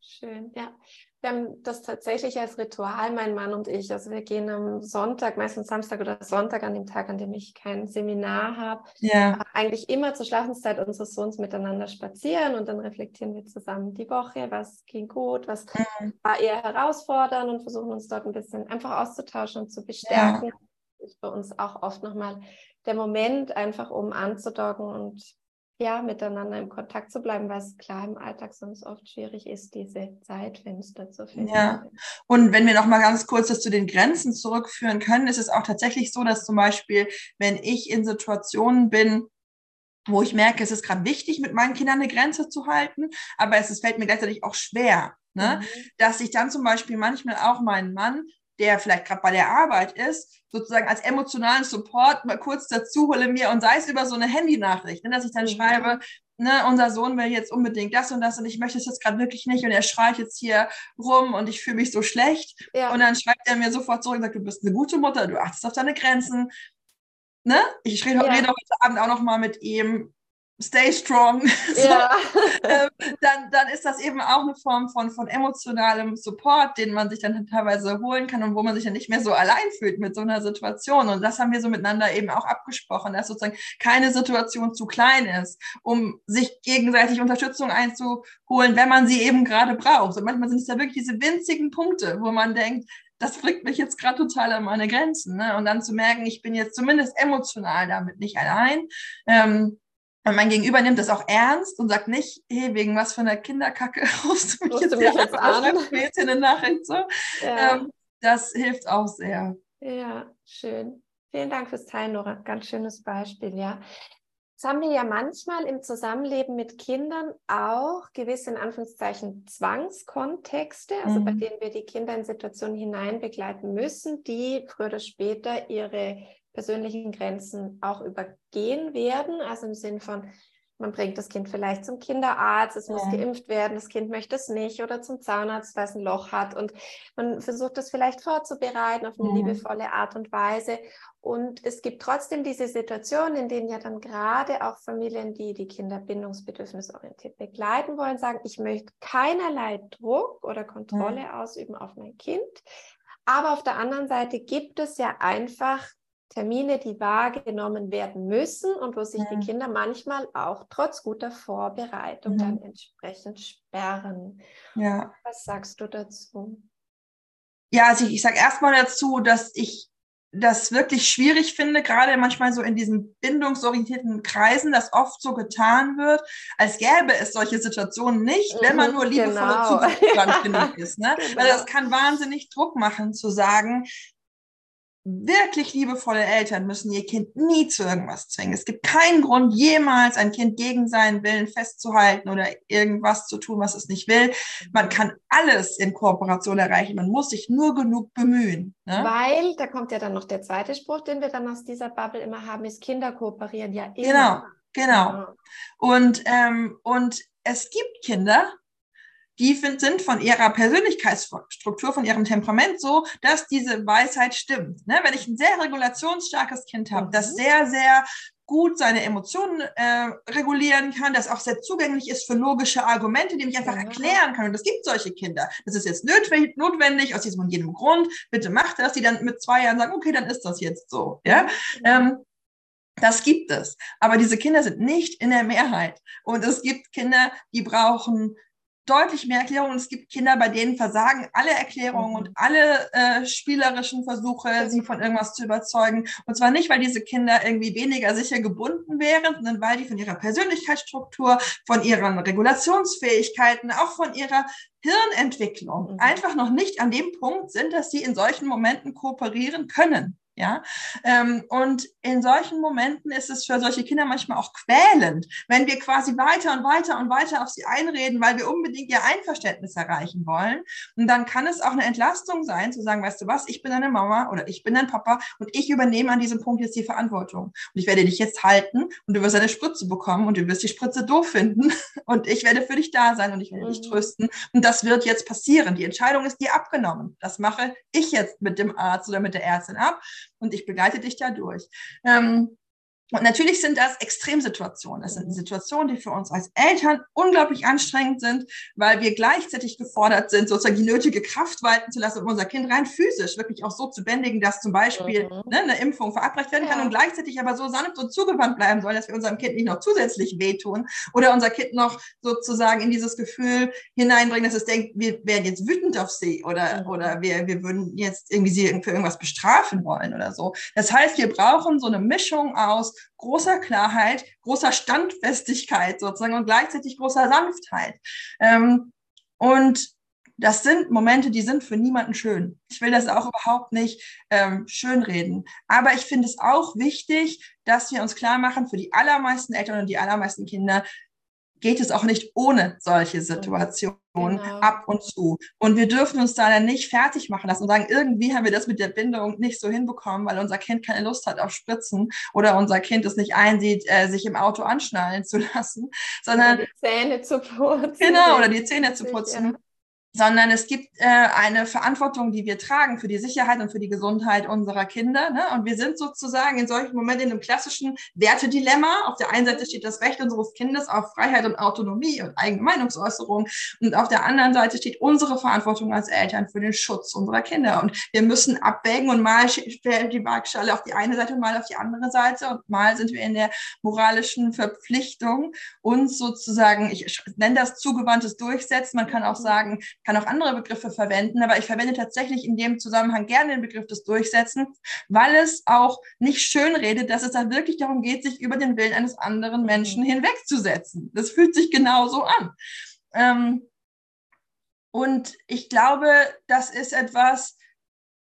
schön, ja. Wir haben das tatsächlich als Ritual, mein Mann und ich. Also wir gehen am Sonntag, meistens Samstag oder Sonntag, an dem Tag, an dem ich kein Seminar habe, ja. eigentlich immer zur Schlafenszeit unseres Sohns miteinander spazieren und dann reflektieren wir zusammen die Woche, was ging gut, was mhm. war eher herausfordernd und versuchen uns dort ein bisschen einfach auszutauschen und zu bestärken. Ja ist bei uns auch oft nochmal der Moment, einfach um anzudocken und ja, miteinander im Kontakt zu bleiben, weil es klar im Alltag sonst oft schwierig ist, diese Zeitfenster zu finden. Ja, und wenn wir nochmal ganz kurz das zu den Grenzen zurückführen können, ist es auch tatsächlich so, dass zum Beispiel, wenn ich in Situationen bin, wo ich merke, es ist gerade wichtig, mit meinen Kindern eine Grenze zu halten, aber es ist, fällt mir gleichzeitig auch schwer, ne? Mhm. dass ich dann zum Beispiel manchmal auch meinen Mann der vielleicht gerade bei der Arbeit ist, sozusagen als emotionalen Support mal kurz dazu hole mir und sei es über so eine Handynachricht, ne, dass ich dann mhm. schreibe, ne, unser Sohn will jetzt unbedingt das und das und ich möchte es jetzt gerade wirklich nicht und er schreit jetzt hier rum und ich fühle mich so schlecht. Ja. Und dann schreibt er mir sofort zurück und sagt, du bist eine gute Mutter, du achtest auf deine Grenzen. Ne? Ich rede, ja. rede heute Abend auch noch mal mit ihm stay strong, ja. ähm, dann, dann ist das eben auch eine Form von, von emotionalem Support, den man sich dann teilweise holen kann und wo man sich dann nicht mehr so allein fühlt mit so einer Situation. Und das haben wir so miteinander eben auch abgesprochen, dass sozusagen keine Situation zu klein ist, um sich gegenseitig Unterstützung einzuholen, wenn man sie eben gerade braucht. Und manchmal sind es ja wirklich diese winzigen Punkte, wo man denkt, das bringt mich jetzt gerade total an meine Grenzen. Ne? Und dann zu merken, ich bin jetzt zumindest emotional damit nicht allein. Ähm, mein Gegenüber nimmt das auch ernst und sagt nicht, hey, wegen was für einer Kinderkacke rufst du mich rufst jetzt, du mich jetzt an? an? Jetzt eine Nachricht so. Ja. Ähm, das hilft auch sehr. Ja, schön. Vielen Dank fürs Teilen, Nora. Ganz schönes Beispiel, ja. Jetzt haben wir ja manchmal im Zusammenleben mit Kindern auch gewisse, in Anführungszeichen, Zwangskontexte, also mhm. bei denen wir die Kinder in Situationen hinein begleiten müssen, die früher oder später ihre persönlichen Grenzen auch übergehen werden. Also im Sinn von, man bringt das Kind vielleicht zum Kinderarzt, es ja. muss geimpft werden, das Kind möchte es nicht oder zum Zahnarzt, weil es ein Loch hat. Und man versucht das vielleicht vorzubereiten auf eine ja. liebevolle Art und Weise. Und es gibt trotzdem diese Situationen, in denen ja dann gerade auch Familien, die die Kinder bindungsbedürfnisorientiert begleiten wollen, sagen, ich möchte keinerlei Druck oder Kontrolle ja. ausüben auf mein Kind. Aber auf der anderen Seite gibt es ja einfach Termine, die wahrgenommen werden müssen und wo sich ja. die Kinder manchmal auch trotz guter Vorbereitung mhm. dann entsprechend sperren. Ja. Was sagst du dazu? Ja, also ich, ich sage erstmal dazu, dass ich das wirklich schwierig finde, gerade manchmal so in diesen bindungsorientierten Kreisen, dass oft so getan wird, als gäbe es solche Situationen nicht, wenn man mhm, nur liebevolle genau. Genug ist. Ne? Genau. Weil das kann wahnsinnig Druck machen, zu sagen, wirklich liebevolle Eltern müssen ihr Kind nie zu irgendwas zwingen. Es gibt keinen Grund, jemals ein Kind gegen seinen Willen festzuhalten oder irgendwas zu tun, was es nicht will. Man kann alles in Kooperation erreichen. Man muss sich nur genug bemühen. Ne? Weil, da kommt ja dann noch der zweite Spruch, den wir dann aus dieser Bubble immer haben, ist Kinder kooperieren ja immer. Genau, genau. Und, ähm, und es gibt Kinder, die sind von ihrer Persönlichkeitsstruktur, von ihrem Temperament so, dass diese Weisheit stimmt. Ne? Wenn ich ein sehr regulationsstarkes Kind habe, mhm. das sehr, sehr gut seine Emotionen äh, regulieren kann, das auch sehr zugänglich ist für logische Argumente, die mich einfach erklären kann. Und es gibt solche Kinder. Das ist jetzt notwendig, aus diesem und jedem Grund. Bitte macht das, die dann mit zwei Jahren sagen, okay, dann ist das jetzt so. Ja. Ähm, das gibt es. Aber diese Kinder sind nicht in der Mehrheit. Und es gibt Kinder, die brauchen deutlich mehr Erklärungen. Es gibt Kinder, bei denen versagen alle Erklärungen und mhm. alle äh, spielerischen Versuche, sie von irgendwas zu überzeugen. Und zwar nicht, weil diese Kinder irgendwie weniger sicher gebunden wären, sondern weil die von ihrer Persönlichkeitsstruktur, von ihren Regulationsfähigkeiten, auch von ihrer Hirnentwicklung mhm. einfach noch nicht an dem Punkt sind, dass sie in solchen Momenten kooperieren können. Ja, ähm, und in solchen Momenten ist es für solche Kinder manchmal auch quälend, wenn wir quasi weiter und weiter und weiter auf sie einreden, weil wir unbedingt ihr Einverständnis erreichen wollen. Und dann kann es auch eine Entlastung sein, zu sagen, weißt du was, ich bin deine Mama oder ich bin dein Papa und ich übernehme an diesem Punkt jetzt die Verantwortung. Und ich werde dich jetzt halten und du wirst eine Spritze bekommen und du wirst die Spritze doof finden und ich werde für dich da sein und ich werde mhm. dich trösten. Und das wird jetzt passieren. Die Entscheidung ist dir abgenommen. Das mache ich jetzt mit dem Arzt oder mit der Ärztin ab und ich begleite dich da durch. Ähm, und natürlich sind das Extremsituationen. Das sind Situationen, die für uns als Eltern unglaublich anstrengend sind, weil wir gleichzeitig gefordert sind, sozusagen die nötige Kraft walten zu lassen, um unser Kind rein physisch wirklich auch so zu bändigen, dass zum Beispiel mhm. ne, eine Impfung verabreicht werden kann ja. und gleichzeidig aber so sanft und zugewandt bleiben soll, dass wir unserem Kind nicht noch zusätzlich wehtun oder unser Kind noch sozusagen in dieses Gefühl hineinbringen, dass es denkt, wir wären jetzt wütend auf sie oder, mhm. oder wir, wir würden jetzt irgendwie sie für irgendwas bestrafen wollen oder so. Das heißt, wir brauchen so eine Mischung aus großer Klarheit, großer Standfestigkeit sozusagen und gleichzeitig großer Sanftheit. Ähm, und das sind Momente, die sind für niemanden schön. Ich will das auch überhaupt nicht ähm, schönreden. Aber ich finde es auch wichtig, dass wir uns klar machen, für die allermeisten Eltern und die allermeisten Kinder, geht es auch nicht ohne solche Situationen genau. ab und zu. Und wir dürfen uns da dann nicht fertig machen lassen und sagen, irgendwie haben wir das mit der Bindung nicht so hinbekommen, weil unser Kind keine Lust hat auf Spritzen oder unser Kind es nicht einsieht, äh, sich im Auto anschnallen zu lassen, sondern oder die Zähne zu putzen. Genau, oder die Zähne zu putzen. Ja sondern es gibt äh, eine Verantwortung, die wir tragen für die Sicherheit und für die Gesundheit unserer Kinder. Ne? Und wir sind sozusagen in solchen Momenten in einem klassischen Wertedilemma. Auf der einen Seite steht das Recht unseres Kindes auf Freiheit und Autonomie und eigene Meinungsäußerung. Und auf der anderen Seite steht unsere Verantwortung als Eltern für den Schutz unserer Kinder. Und wir müssen abwägen und mal stellen die Waagschale auf die eine Seite mal auf die andere Seite. Und mal sind wir in der moralischen Verpflichtung, uns sozusagen, ich nenne das zugewandtes Durchsetzen. Man kann auch sagen, kann auch andere Begriffe verwenden, aber ich verwende tatsächlich in dem Zusammenhang gerne den Begriff des Durchsetzens, weil es auch nicht schön redet, dass es da wirklich darum geht, sich über den Willen eines anderen Menschen mhm. hinwegzusetzen. Das fühlt sich genauso an. Ähm, und ich glaube, das ist etwas,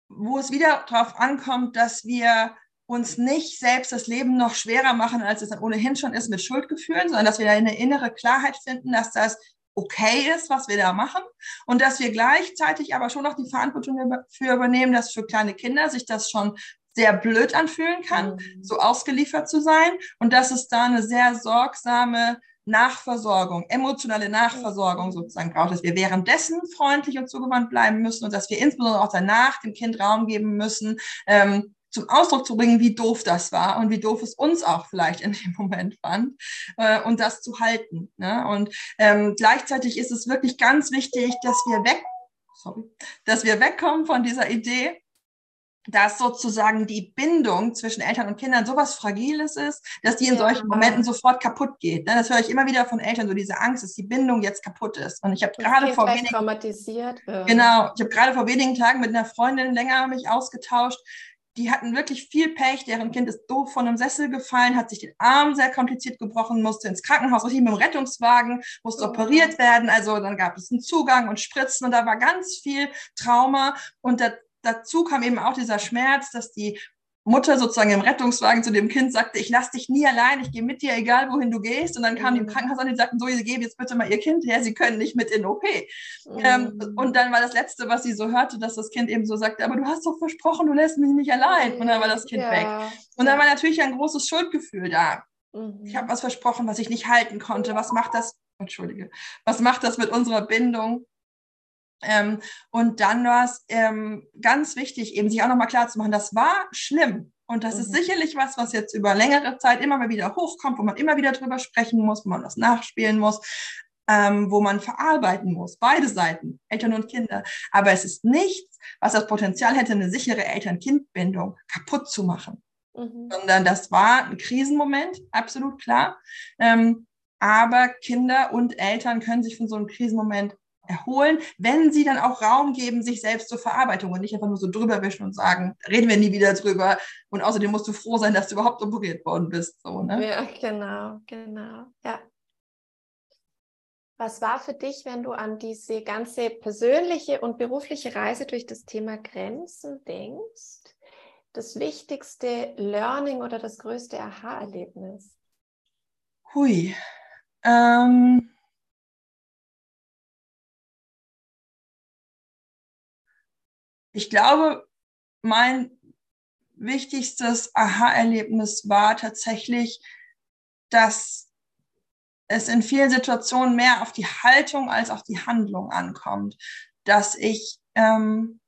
wo es wieder darauf ankommt, dass wir uns nicht selbst das Leben noch schwerer machen, als es dann ohnehin schon ist mit Schuldgefühlen, sondern dass wir da eine innere Klarheit finden, dass das okay ist, was wir da machen. Und dass wir gleichzeitig aber schon noch die Verantwortung dafür übernehmen, dass für kleine Kinder sich das schon sehr blöd anfühlen kann, mhm. so ausgeliefert zu sein. Und dass es da eine sehr sorgsame Nachversorgung, emotionale Nachversorgung sozusagen braucht, dass wir währenddessen freundlich und zugewandt bleiben müssen und dass wir insbesondere auch danach dem Kind Raum geben müssen, ähm, zum Ausdruck zu bringen, wie doof das war und wie doof es uns auch vielleicht in dem Moment fand äh, und das zu halten. Ne? Und ähm, gleichzeitig ist es wirklich ganz wichtig, dass wir weg, sorry, dass wir wegkommen von dieser Idee, dass sozusagen die Bindung zwischen Eltern und Kindern sowas Fragiles ist, dass die in solchen Momenten sofort kaputt geht. Ne? Das höre ich immer wieder von Eltern, so diese Angst, dass die Bindung jetzt kaputt ist. Und ich habe gerade vor wenigen, traumatisiert. Genau, ich habe gerade vor wenigen Tagen mit einer Freundin länger mich ausgetauscht, die hatten wirklich viel Pech. Deren Kind ist doof von einem Sessel gefallen, hat sich den Arm sehr kompliziert gebrochen, musste ins Krankenhaus, richtig mit dem Rettungswagen, musste oh. operiert werden. Also dann gab es einen Zugang und Spritzen und da war ganz viel Trauma. Und das dazu kam eben auch dieser Schmerz, dass die Mutter sozusagen im Rettungswagen zu dem Kind sagte, ich lasse dich nie allein, ich gehe mit dir, egal wohin du gehst. Und dann kam mhm. die Krankenhaus und sagten, so, Sie geben jetzt bitte mal Ihr Kind her, Sie können nicht mit in OP. Mhm. Ähm, und dann war das Letzte, was sie so hörte, dass das Kind eben so sagte, aber du hast doch versprochen, du lässt mich nicht allein. Und dann war das Kind ja. weg. Und dann war natürlich ein großes Schuldgefühl da. Mhm. Ich habe was versprochen, was ich nicht halten konnte. Was macht das? Entschuldige. Was macht das mit unserer Bindung? Ähm, und dann war es ähm, ganz wichtig, eben sich auch nochmal klar zu machen, das war schlimm. Und das mhm. ist sicherlich was, was jetzt über längere Zeit immer mal wieder hochkommt, wo man immer wieder drüber sprechen muss, wo man das nachspielen muss, ähm, wo man verarbeiten muss. Beide Seiten, Eltern und Kinder. Aber es ist nichts, was das Potenzial hätte, eine sichere Eltern-Kind-Bindung kaputt zu machen. Mhm. Sondern das war ein Krisenmoment, absolut klar. Ähm, aber Kinder und Eltern können sich von so einem Krisenmoment erholen, wenn sie dann auch Raum geben, sich selbst zur Verarbeitung und nicht einfach nur so drüber wischen und sagen, reden wir nie wieder drüber. Und außerdem musst du froh sein, dass du überhaupt operiert worden bist. So, ne? Ja, genau, genau. Ja. Was war für dich, wenn du an diese ganze persönliche und berufliche Reise durch das Thema Grenzen denkst, das wichtigste Learning oder das größte Aha-Erlebnis? Hui. Ähm ich glaube, mein wichtigstes Aha-Erlebnis war tatsächlich, dass es in vielen Situationen mehr auf die Haltung als auf die Handlung ankommt. Dass ich ähm,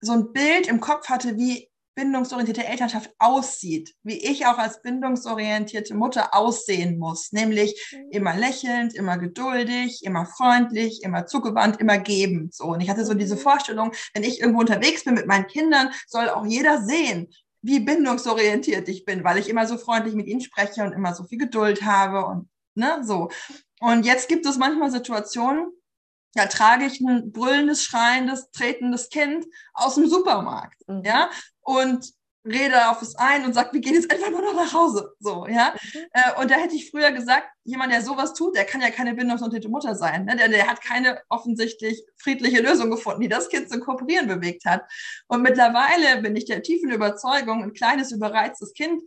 so ein Bild im Kopf hatte, wie bindungsorientierte Elternschaft aussieht, wie ich auch als bindungsorientierte Mutter aussehen muss, nämlich mhm. immer lächelnd, immer geduldig, immer freundlich, immer zugewandt, immer gebend. So. Und ich hatte so diese mhm. Vorstellung, wenn ich irgendwo unterwegs bin mit meinen Kindern, soll auch jeder sehen, wie bindungsorientiert ich bin, weil ich immer so freundlich mit ihnen spreche und immer so viel Geduld habe und ne, so. Und jetzt gibt es manchmal Situationen, da trage ich ein brüllendes, schreiendes, tretendes Kind aus dem Supermarkt, mhm. ja, und rede auf es ein und sagt, wir gehen jetzt einfach nur noch nach Hause, so, ja. Mhm. Äh, und da hätte ich früher gesagt, jemand, der sowas tut, der kann ja keine bindungsorientierte Mutter sein, ne? der, der hat keine offensichtlich friedliche Lösung gefunden, die das Kind zum Kooperieren bewegt hat. Und mittlerweile bin ich der tiefen Überzeugung, ein kleines, überreiztes Kind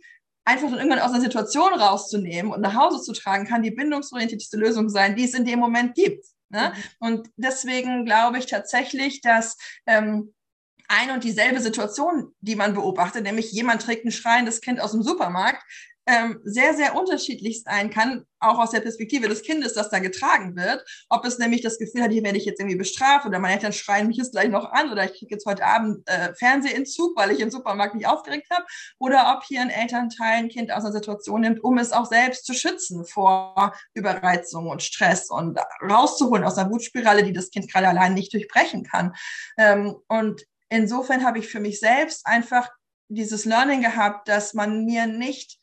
einfach dann irgendwann aus einer Situation rauszunehmen und nach Hause zu tragen, kann die bindungsorientierteste Lösung sein, die es in dem Moment gibt. Ne? Mhm. Und deswegen glaube ich tatsächlich, dass ähm, ein und dieselbe Situation, die man beobachtet, nämlich jemand trägt ein schreiendes Kind aus dem Supermarkt, ähm, sehr, sehr unterschiedlich sein kann, auch aus der Perspektive des Kindes, das da getragen wird. Ob es nämlich das Gefühl hat, hier werde ich jetzt irgendwie bestraft oder meine Eltern schreien mich jetzt gleich noch an oder ich kriege jetzt heute Abend äh, Fernsehentzug, weil ich im Supermarkt nicht aufgeregt habe. Oder ob hier ein Elternteil ein Kind aus einer Situation nimmt, um es auch selbst zu schützen vor Überreizung und Stress und rauszuholen aus einer Wutspirale, die das Kind gerade allein nicht durchbrechen kann. Ähm, und insofern habe ich für mich selbst einfach dieses Learning gehabt, dass man mir nicht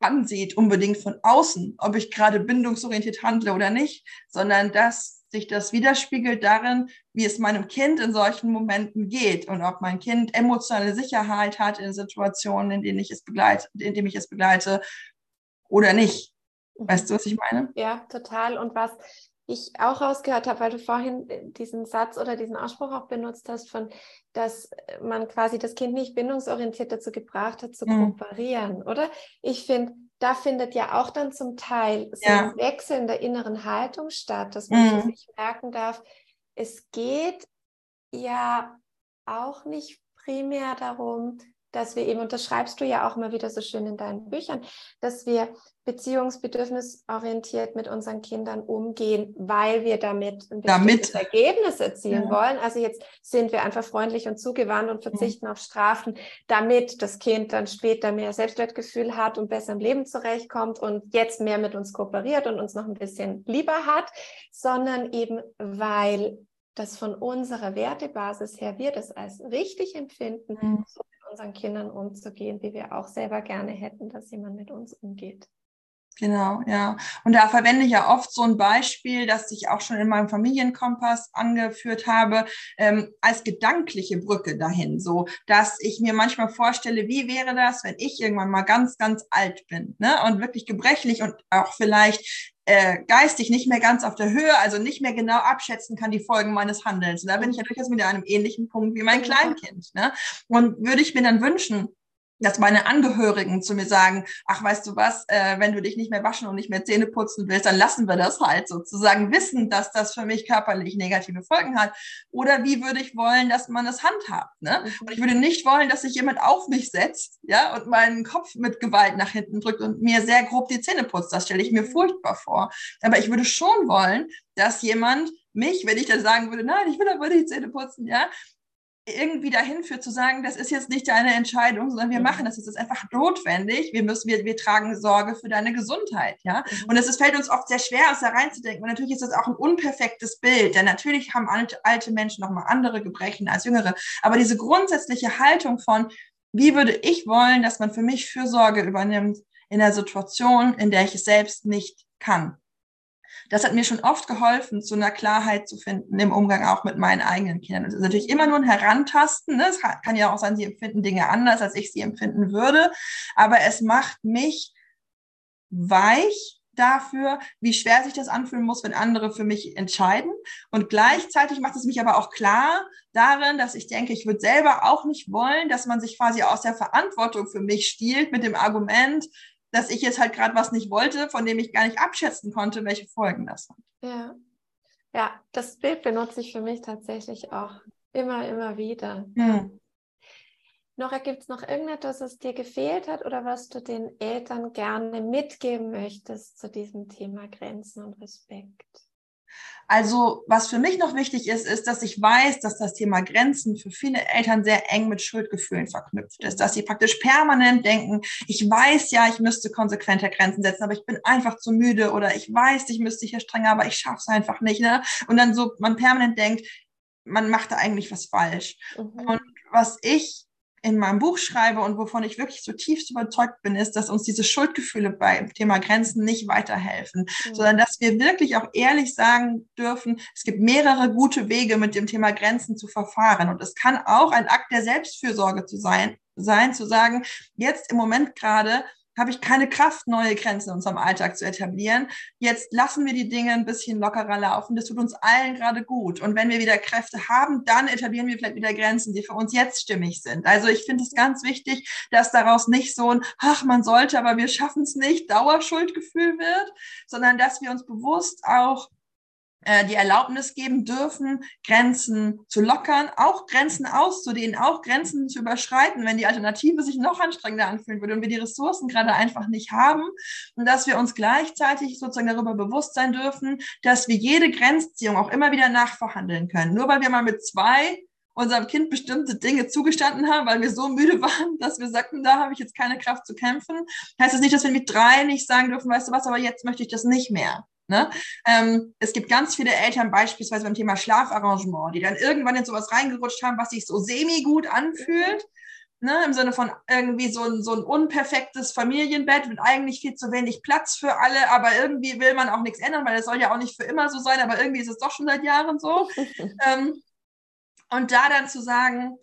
ansieht, unbedingt von außen, ob ich gerade bindungsorientiert handle oder nicht, sondern dass sich das widerspiegelt darin, wie es meinem Kind in solchen Momenten geht und ob mein Kind emotionale Sicherheit hat in Situationen, in denen ich es begleite, in denen ich es begleite oder nicht. Weißt du, was ich meine? Ja, total. Und was ich auch rausgehört habe, weil du vorhin diesen Satz oder diesen Ausspruch auch benutzt hast, von dass man quasi das Kind nicht bindungsorientiert dazu gebracht hat, zu mhm. kooperieren, oder? Ich finde, da findet ja auch dann zum Teil so ja. ein Wechsel in der inneren Haltung statt, dass man mhm. sich merken darf, es geht ja auch nicht primär darum, dass wir eben, und das schreibst du ja auch immer wieder so schön in deinen Büchern, dass wir beziehungsbedürfnisorientiert mit unseren Kindern umgehen, weil wir damit ein damit. Ergebnis erzielen ja. wollen. Also jetzt sind wir einfach freundlich und zugewandt und verzichten mhm. auf Strafen, damit das Kind dann später mehr Selbstwertgefühl hat und besser im Leben zurechtkommt und jetzt mehr mit uns kooperiert und uns noch ein bisschen lieber hat, sondern eben weil das von unserer Wertebasis her wir das als richtig empfinden, mhm. so unseren Kindern umzugehen, wie wir auch selber gerne hätten, dass jemand mit uns umgeht. Genau, ja. Und da verwende ich ja oft so ein Beispiel, das ich auch schon in meinem Familienkompass angeführt habe, ähm, als gedankliche Brücke dahin. So, dass ich mir manchmal vorstelle, wie wäre das, wenn ich irgendwann mal ganz, ganz alt bin, ne? Und wirklich gebrechlich und auch vielleicht äh, geistig nicht mehr ganz auf der Höhe, also nicht mehr genau abschätzen kann die Folgen meines Handelns. Und da bin ich ja durchaus mit einem ähnlichen Punkt wie mein Kleinkind. Ne? Und würde ich mir dann wünschen, dass meine Angehörigen zu mir sagen, ach, weißt du was, äh, wenn du dich nicht mehr waschen und nicht mehr Zähne putzen willst, dann lassen wir das halt sozusagen wissen, dass das für mich körperlich negative Folgen hat. Oder wie würde ich wollen, dass man es handhabt? Ne? Mhm. Und ich würde nicht wollen, dass sich jemand auf mich setzt, ja, und meinen Kopf mit Gewalt nach hinten drückt und mir sehr grob die Zähne putzt. Das stelle ich mir furchtbar vor. Aber ich würde schon wollen, dass jemand mich, wenn ich dann sagen würde, nein, ich will aber die Zähne putzen, ja, irgendwie dahin führt, zu sagen, das ist jetzt nicht deine Entscheidung, sondern wir mhm. machen das. Es ist einfach notwendig. Wir müssen, wir, wir tragen Sorge für deine Gesundheit, ja. Mhm. Und es fällt uns oft sehr schwer, uns da reinzudenken. Und natürlich ist das auch ein unperfektes Bild, denn natürlich haben alte, alte Menschen nochmal andere Gebrechen als jüngere. Aber diese grundsätzliche Haltung von, wie würde ich wollen, dass man für mich Fürsorge übernimmt in der Situation, in der ich es selbst nicht kann das hat mir schon oft geholfen, zu einer Klarheit zu finden im Umgang auch mit meinen eigenen Kindern. Das ist natürlich immer nur ein Herantasten. Ne? Es kann ja auch sein, sie empfinden Dinge anders, als ich sie empfinden würde. Aber es macht mich weich dafür, wie schwer sich das anfühlen muss, wenn andere für mich entscheiden. Und gleichzeitig macht es mich aber auch klar darin, dass ich denke, ich würde selber auch nicht wollen, dass man sich quasi aus der Verantwortung für mich stiehlt mit dem Argument, dass ich jetzt halt gerade was nicht wollte, von dem ich gar nicht abschätzen konnte, welche Folgen das hat. Ja. Ja, das Bild benutze ich für mich tatsächlich auch immer, immer wieder. Hm. Nora, gibt es noch irgendetwas, was dir gefehlt hat oder was du den Eltern gerne mitgeben möchtest zu diesem Thema Grenzen und Respekt? Also was für mich noch wichtig ist, ist, dass ich weiß, dass das Thema Grenzen für viele Eltern sehr eng mit Schuldgefühlen verknüpft ist, dass sie praktisch permanent denken, ich weiß ja, ich müsste konsequenter Grenzen setzen, aber ich bin einfach zu müde oder ich weiß, ich müsste hier strenger, aber ich schaffe es einfach nicht. Ne? Und dann so man permanent denkt, man macht da eigentlich was falsch. Mhm. Und was ich in meinem Buch schreibe und wovon ich wirklich zutiefst überzeugt bin, ist, dass uns diese Schuldgefühle beim Thema Grenzen nicht weiterhelfen, mhm. sondern dass wir wirklich auch ehrlich sagen dürfen, es gibt mehrere gute Wege, mit dem Thema Grenzen zu verfahren. Und es kann auch ein Akt der Selbstfürsorge zu sein, sein, zu sagen, jetzt im Moment gerade habe ich keine Kraft, neue Grenzen in unserem Alltag zu etablieren. Jetzt lassen wir die Dinge ein bisschen lockerer laufen. Das tut uns allen gerade gut. Und wenn wir wieder Kräfte haben, dann etablieren wir vielleicht wieder Grenzen, die für uns jetzt stimmig sind. Also ich finde es ganz wichtig, dass daraus nicht so ein, ach, man sollte, aber wir schaffen es nicht, Dauerschuldgefühl wird, sondern dass wir uns bewusst auch äh, die Erlaubnis geben dürfen, Grenzen zu lockern, auch Grenzen auszudehnen, auch Grenzen zu überschreiten, wenn die Alternative sich noch anstrengender anfühlen würde und wir die Ressourcen gerade einfach nicht haben. Und dass wir uns gleichzeitig sozusagen darüber bewusst sein dürfen, dass wir jede Grenzziehung auch immer wieder nachverhandeln können. Nur weil wir mal mit zwei unserem Kind bestimmte Dinge zugestanden haben, weil wir so müde waren, dass wir sagten, da habe ich jetzt keine Kraft zu kämpfen, heißt das nicht, dass wir mit drei nicht sagen dürfen, weißt du was, aber jetzt möchte ich das nicht mehr. Ne? Ähm, es gibt ganz viele Eltern beispielsweise beim Thema Schlafarrangement, die dann irgendwann in sowas reingerutscht haben, was sich so semi-gut anfühlt. Ne, Im Sinne von irgendwie so ein, so ein unperfektes Familienbett mit eigentlich viel zu wenig Platz für alle, aber irgendwie will man auch nichts ändern, weil es soll ja auch nicht für immer so sein, aber irgendwie ist es doch schon seit Jahren so. ähm, und da dann zu sagen,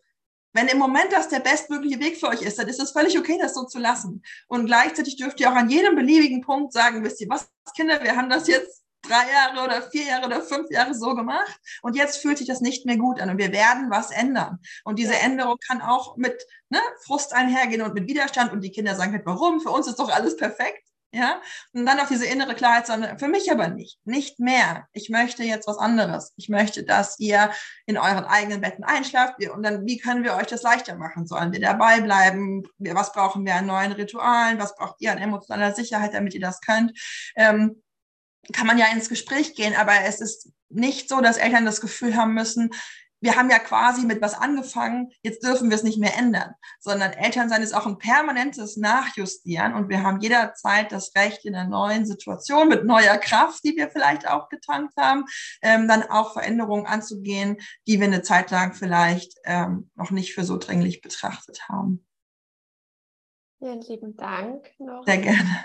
wenn im Moment das der bestmögliche Weg für euch ist, dann ist es völlig okay, das so zu lassen. Und gleichzeitig dürft ihr auch an jedem beliebigen Punkt sagen, wisst ihr was, Kinder, wir haben das jetzt drei Jahre oder vier Jahre oder fünf Jahre so gemacht und jetzt fühlt sich das nicht mehr gut an und wir werden was ändern. Und diese Änderung kann auch mit ne, Frust einhergehen und mit Widerstand und die Kinder sagen halt, warum? Für uns ist doch alles perfekt. Ja, und dann auch diese innere Klarheit, sondern für mich aber nicht, nicht mehr. Ich möchte jetzt was anderes. Ich möchte, dass ihr in euren eigenen Betten einschlaft. Und dann, wie können wir euch das leichter machen? Sollen wir dabei bleiben? Was brauchen wir an neuen Ritualen? Was braucht ihr an emotionaler Sicherheit, damit ihr das könnt? Ähm, kann man ja ins Gespräch gehen, aber es ist nicht so, dass Eltern das Gefühl haben müssen, wir haben ja quasi mit was angefangen, jetzt dürfen wir es nicht mehr ändern, sondern Elternsein ist auch ein permanentes Nachjustieren und wir haben jederzeit das Recht in einer neuen Situation mit neuer Kraft, die wir vielleicht auch getankt haben, ähm, dann auch Veränderungen anzugehen, die wir eine Zeit lang vielleicht ähm, noch nicht für so dringlich betrachtet haben. Vielen lieben Dank noch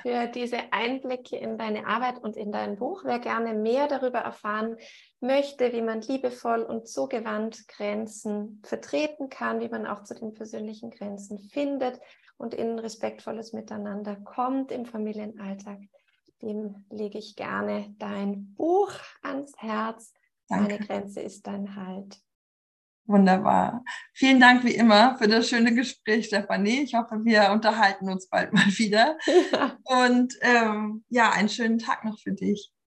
für diese Einblicke in deine Arbeit und in dein Buch. Wer gerne mehr darüber erfahren möchte, wie man liebevoll und zugewandt Grenzen vertreten kann, wie man auch zu den persönlichen Grenzen findet und in respektvolles Miteinander kommt im Familienalltag, dem lege ich gerne dein Buch ans Herz. Danke. Meine Grenze ist dein Halt. Wunderbar. Vielen Dank wie immer für das schöne Gespräch, Stefanie. Ich hoffe, wir unterhalten uns bald mal wieder. Und ähm, ja, einen schönen Tag noch für dich.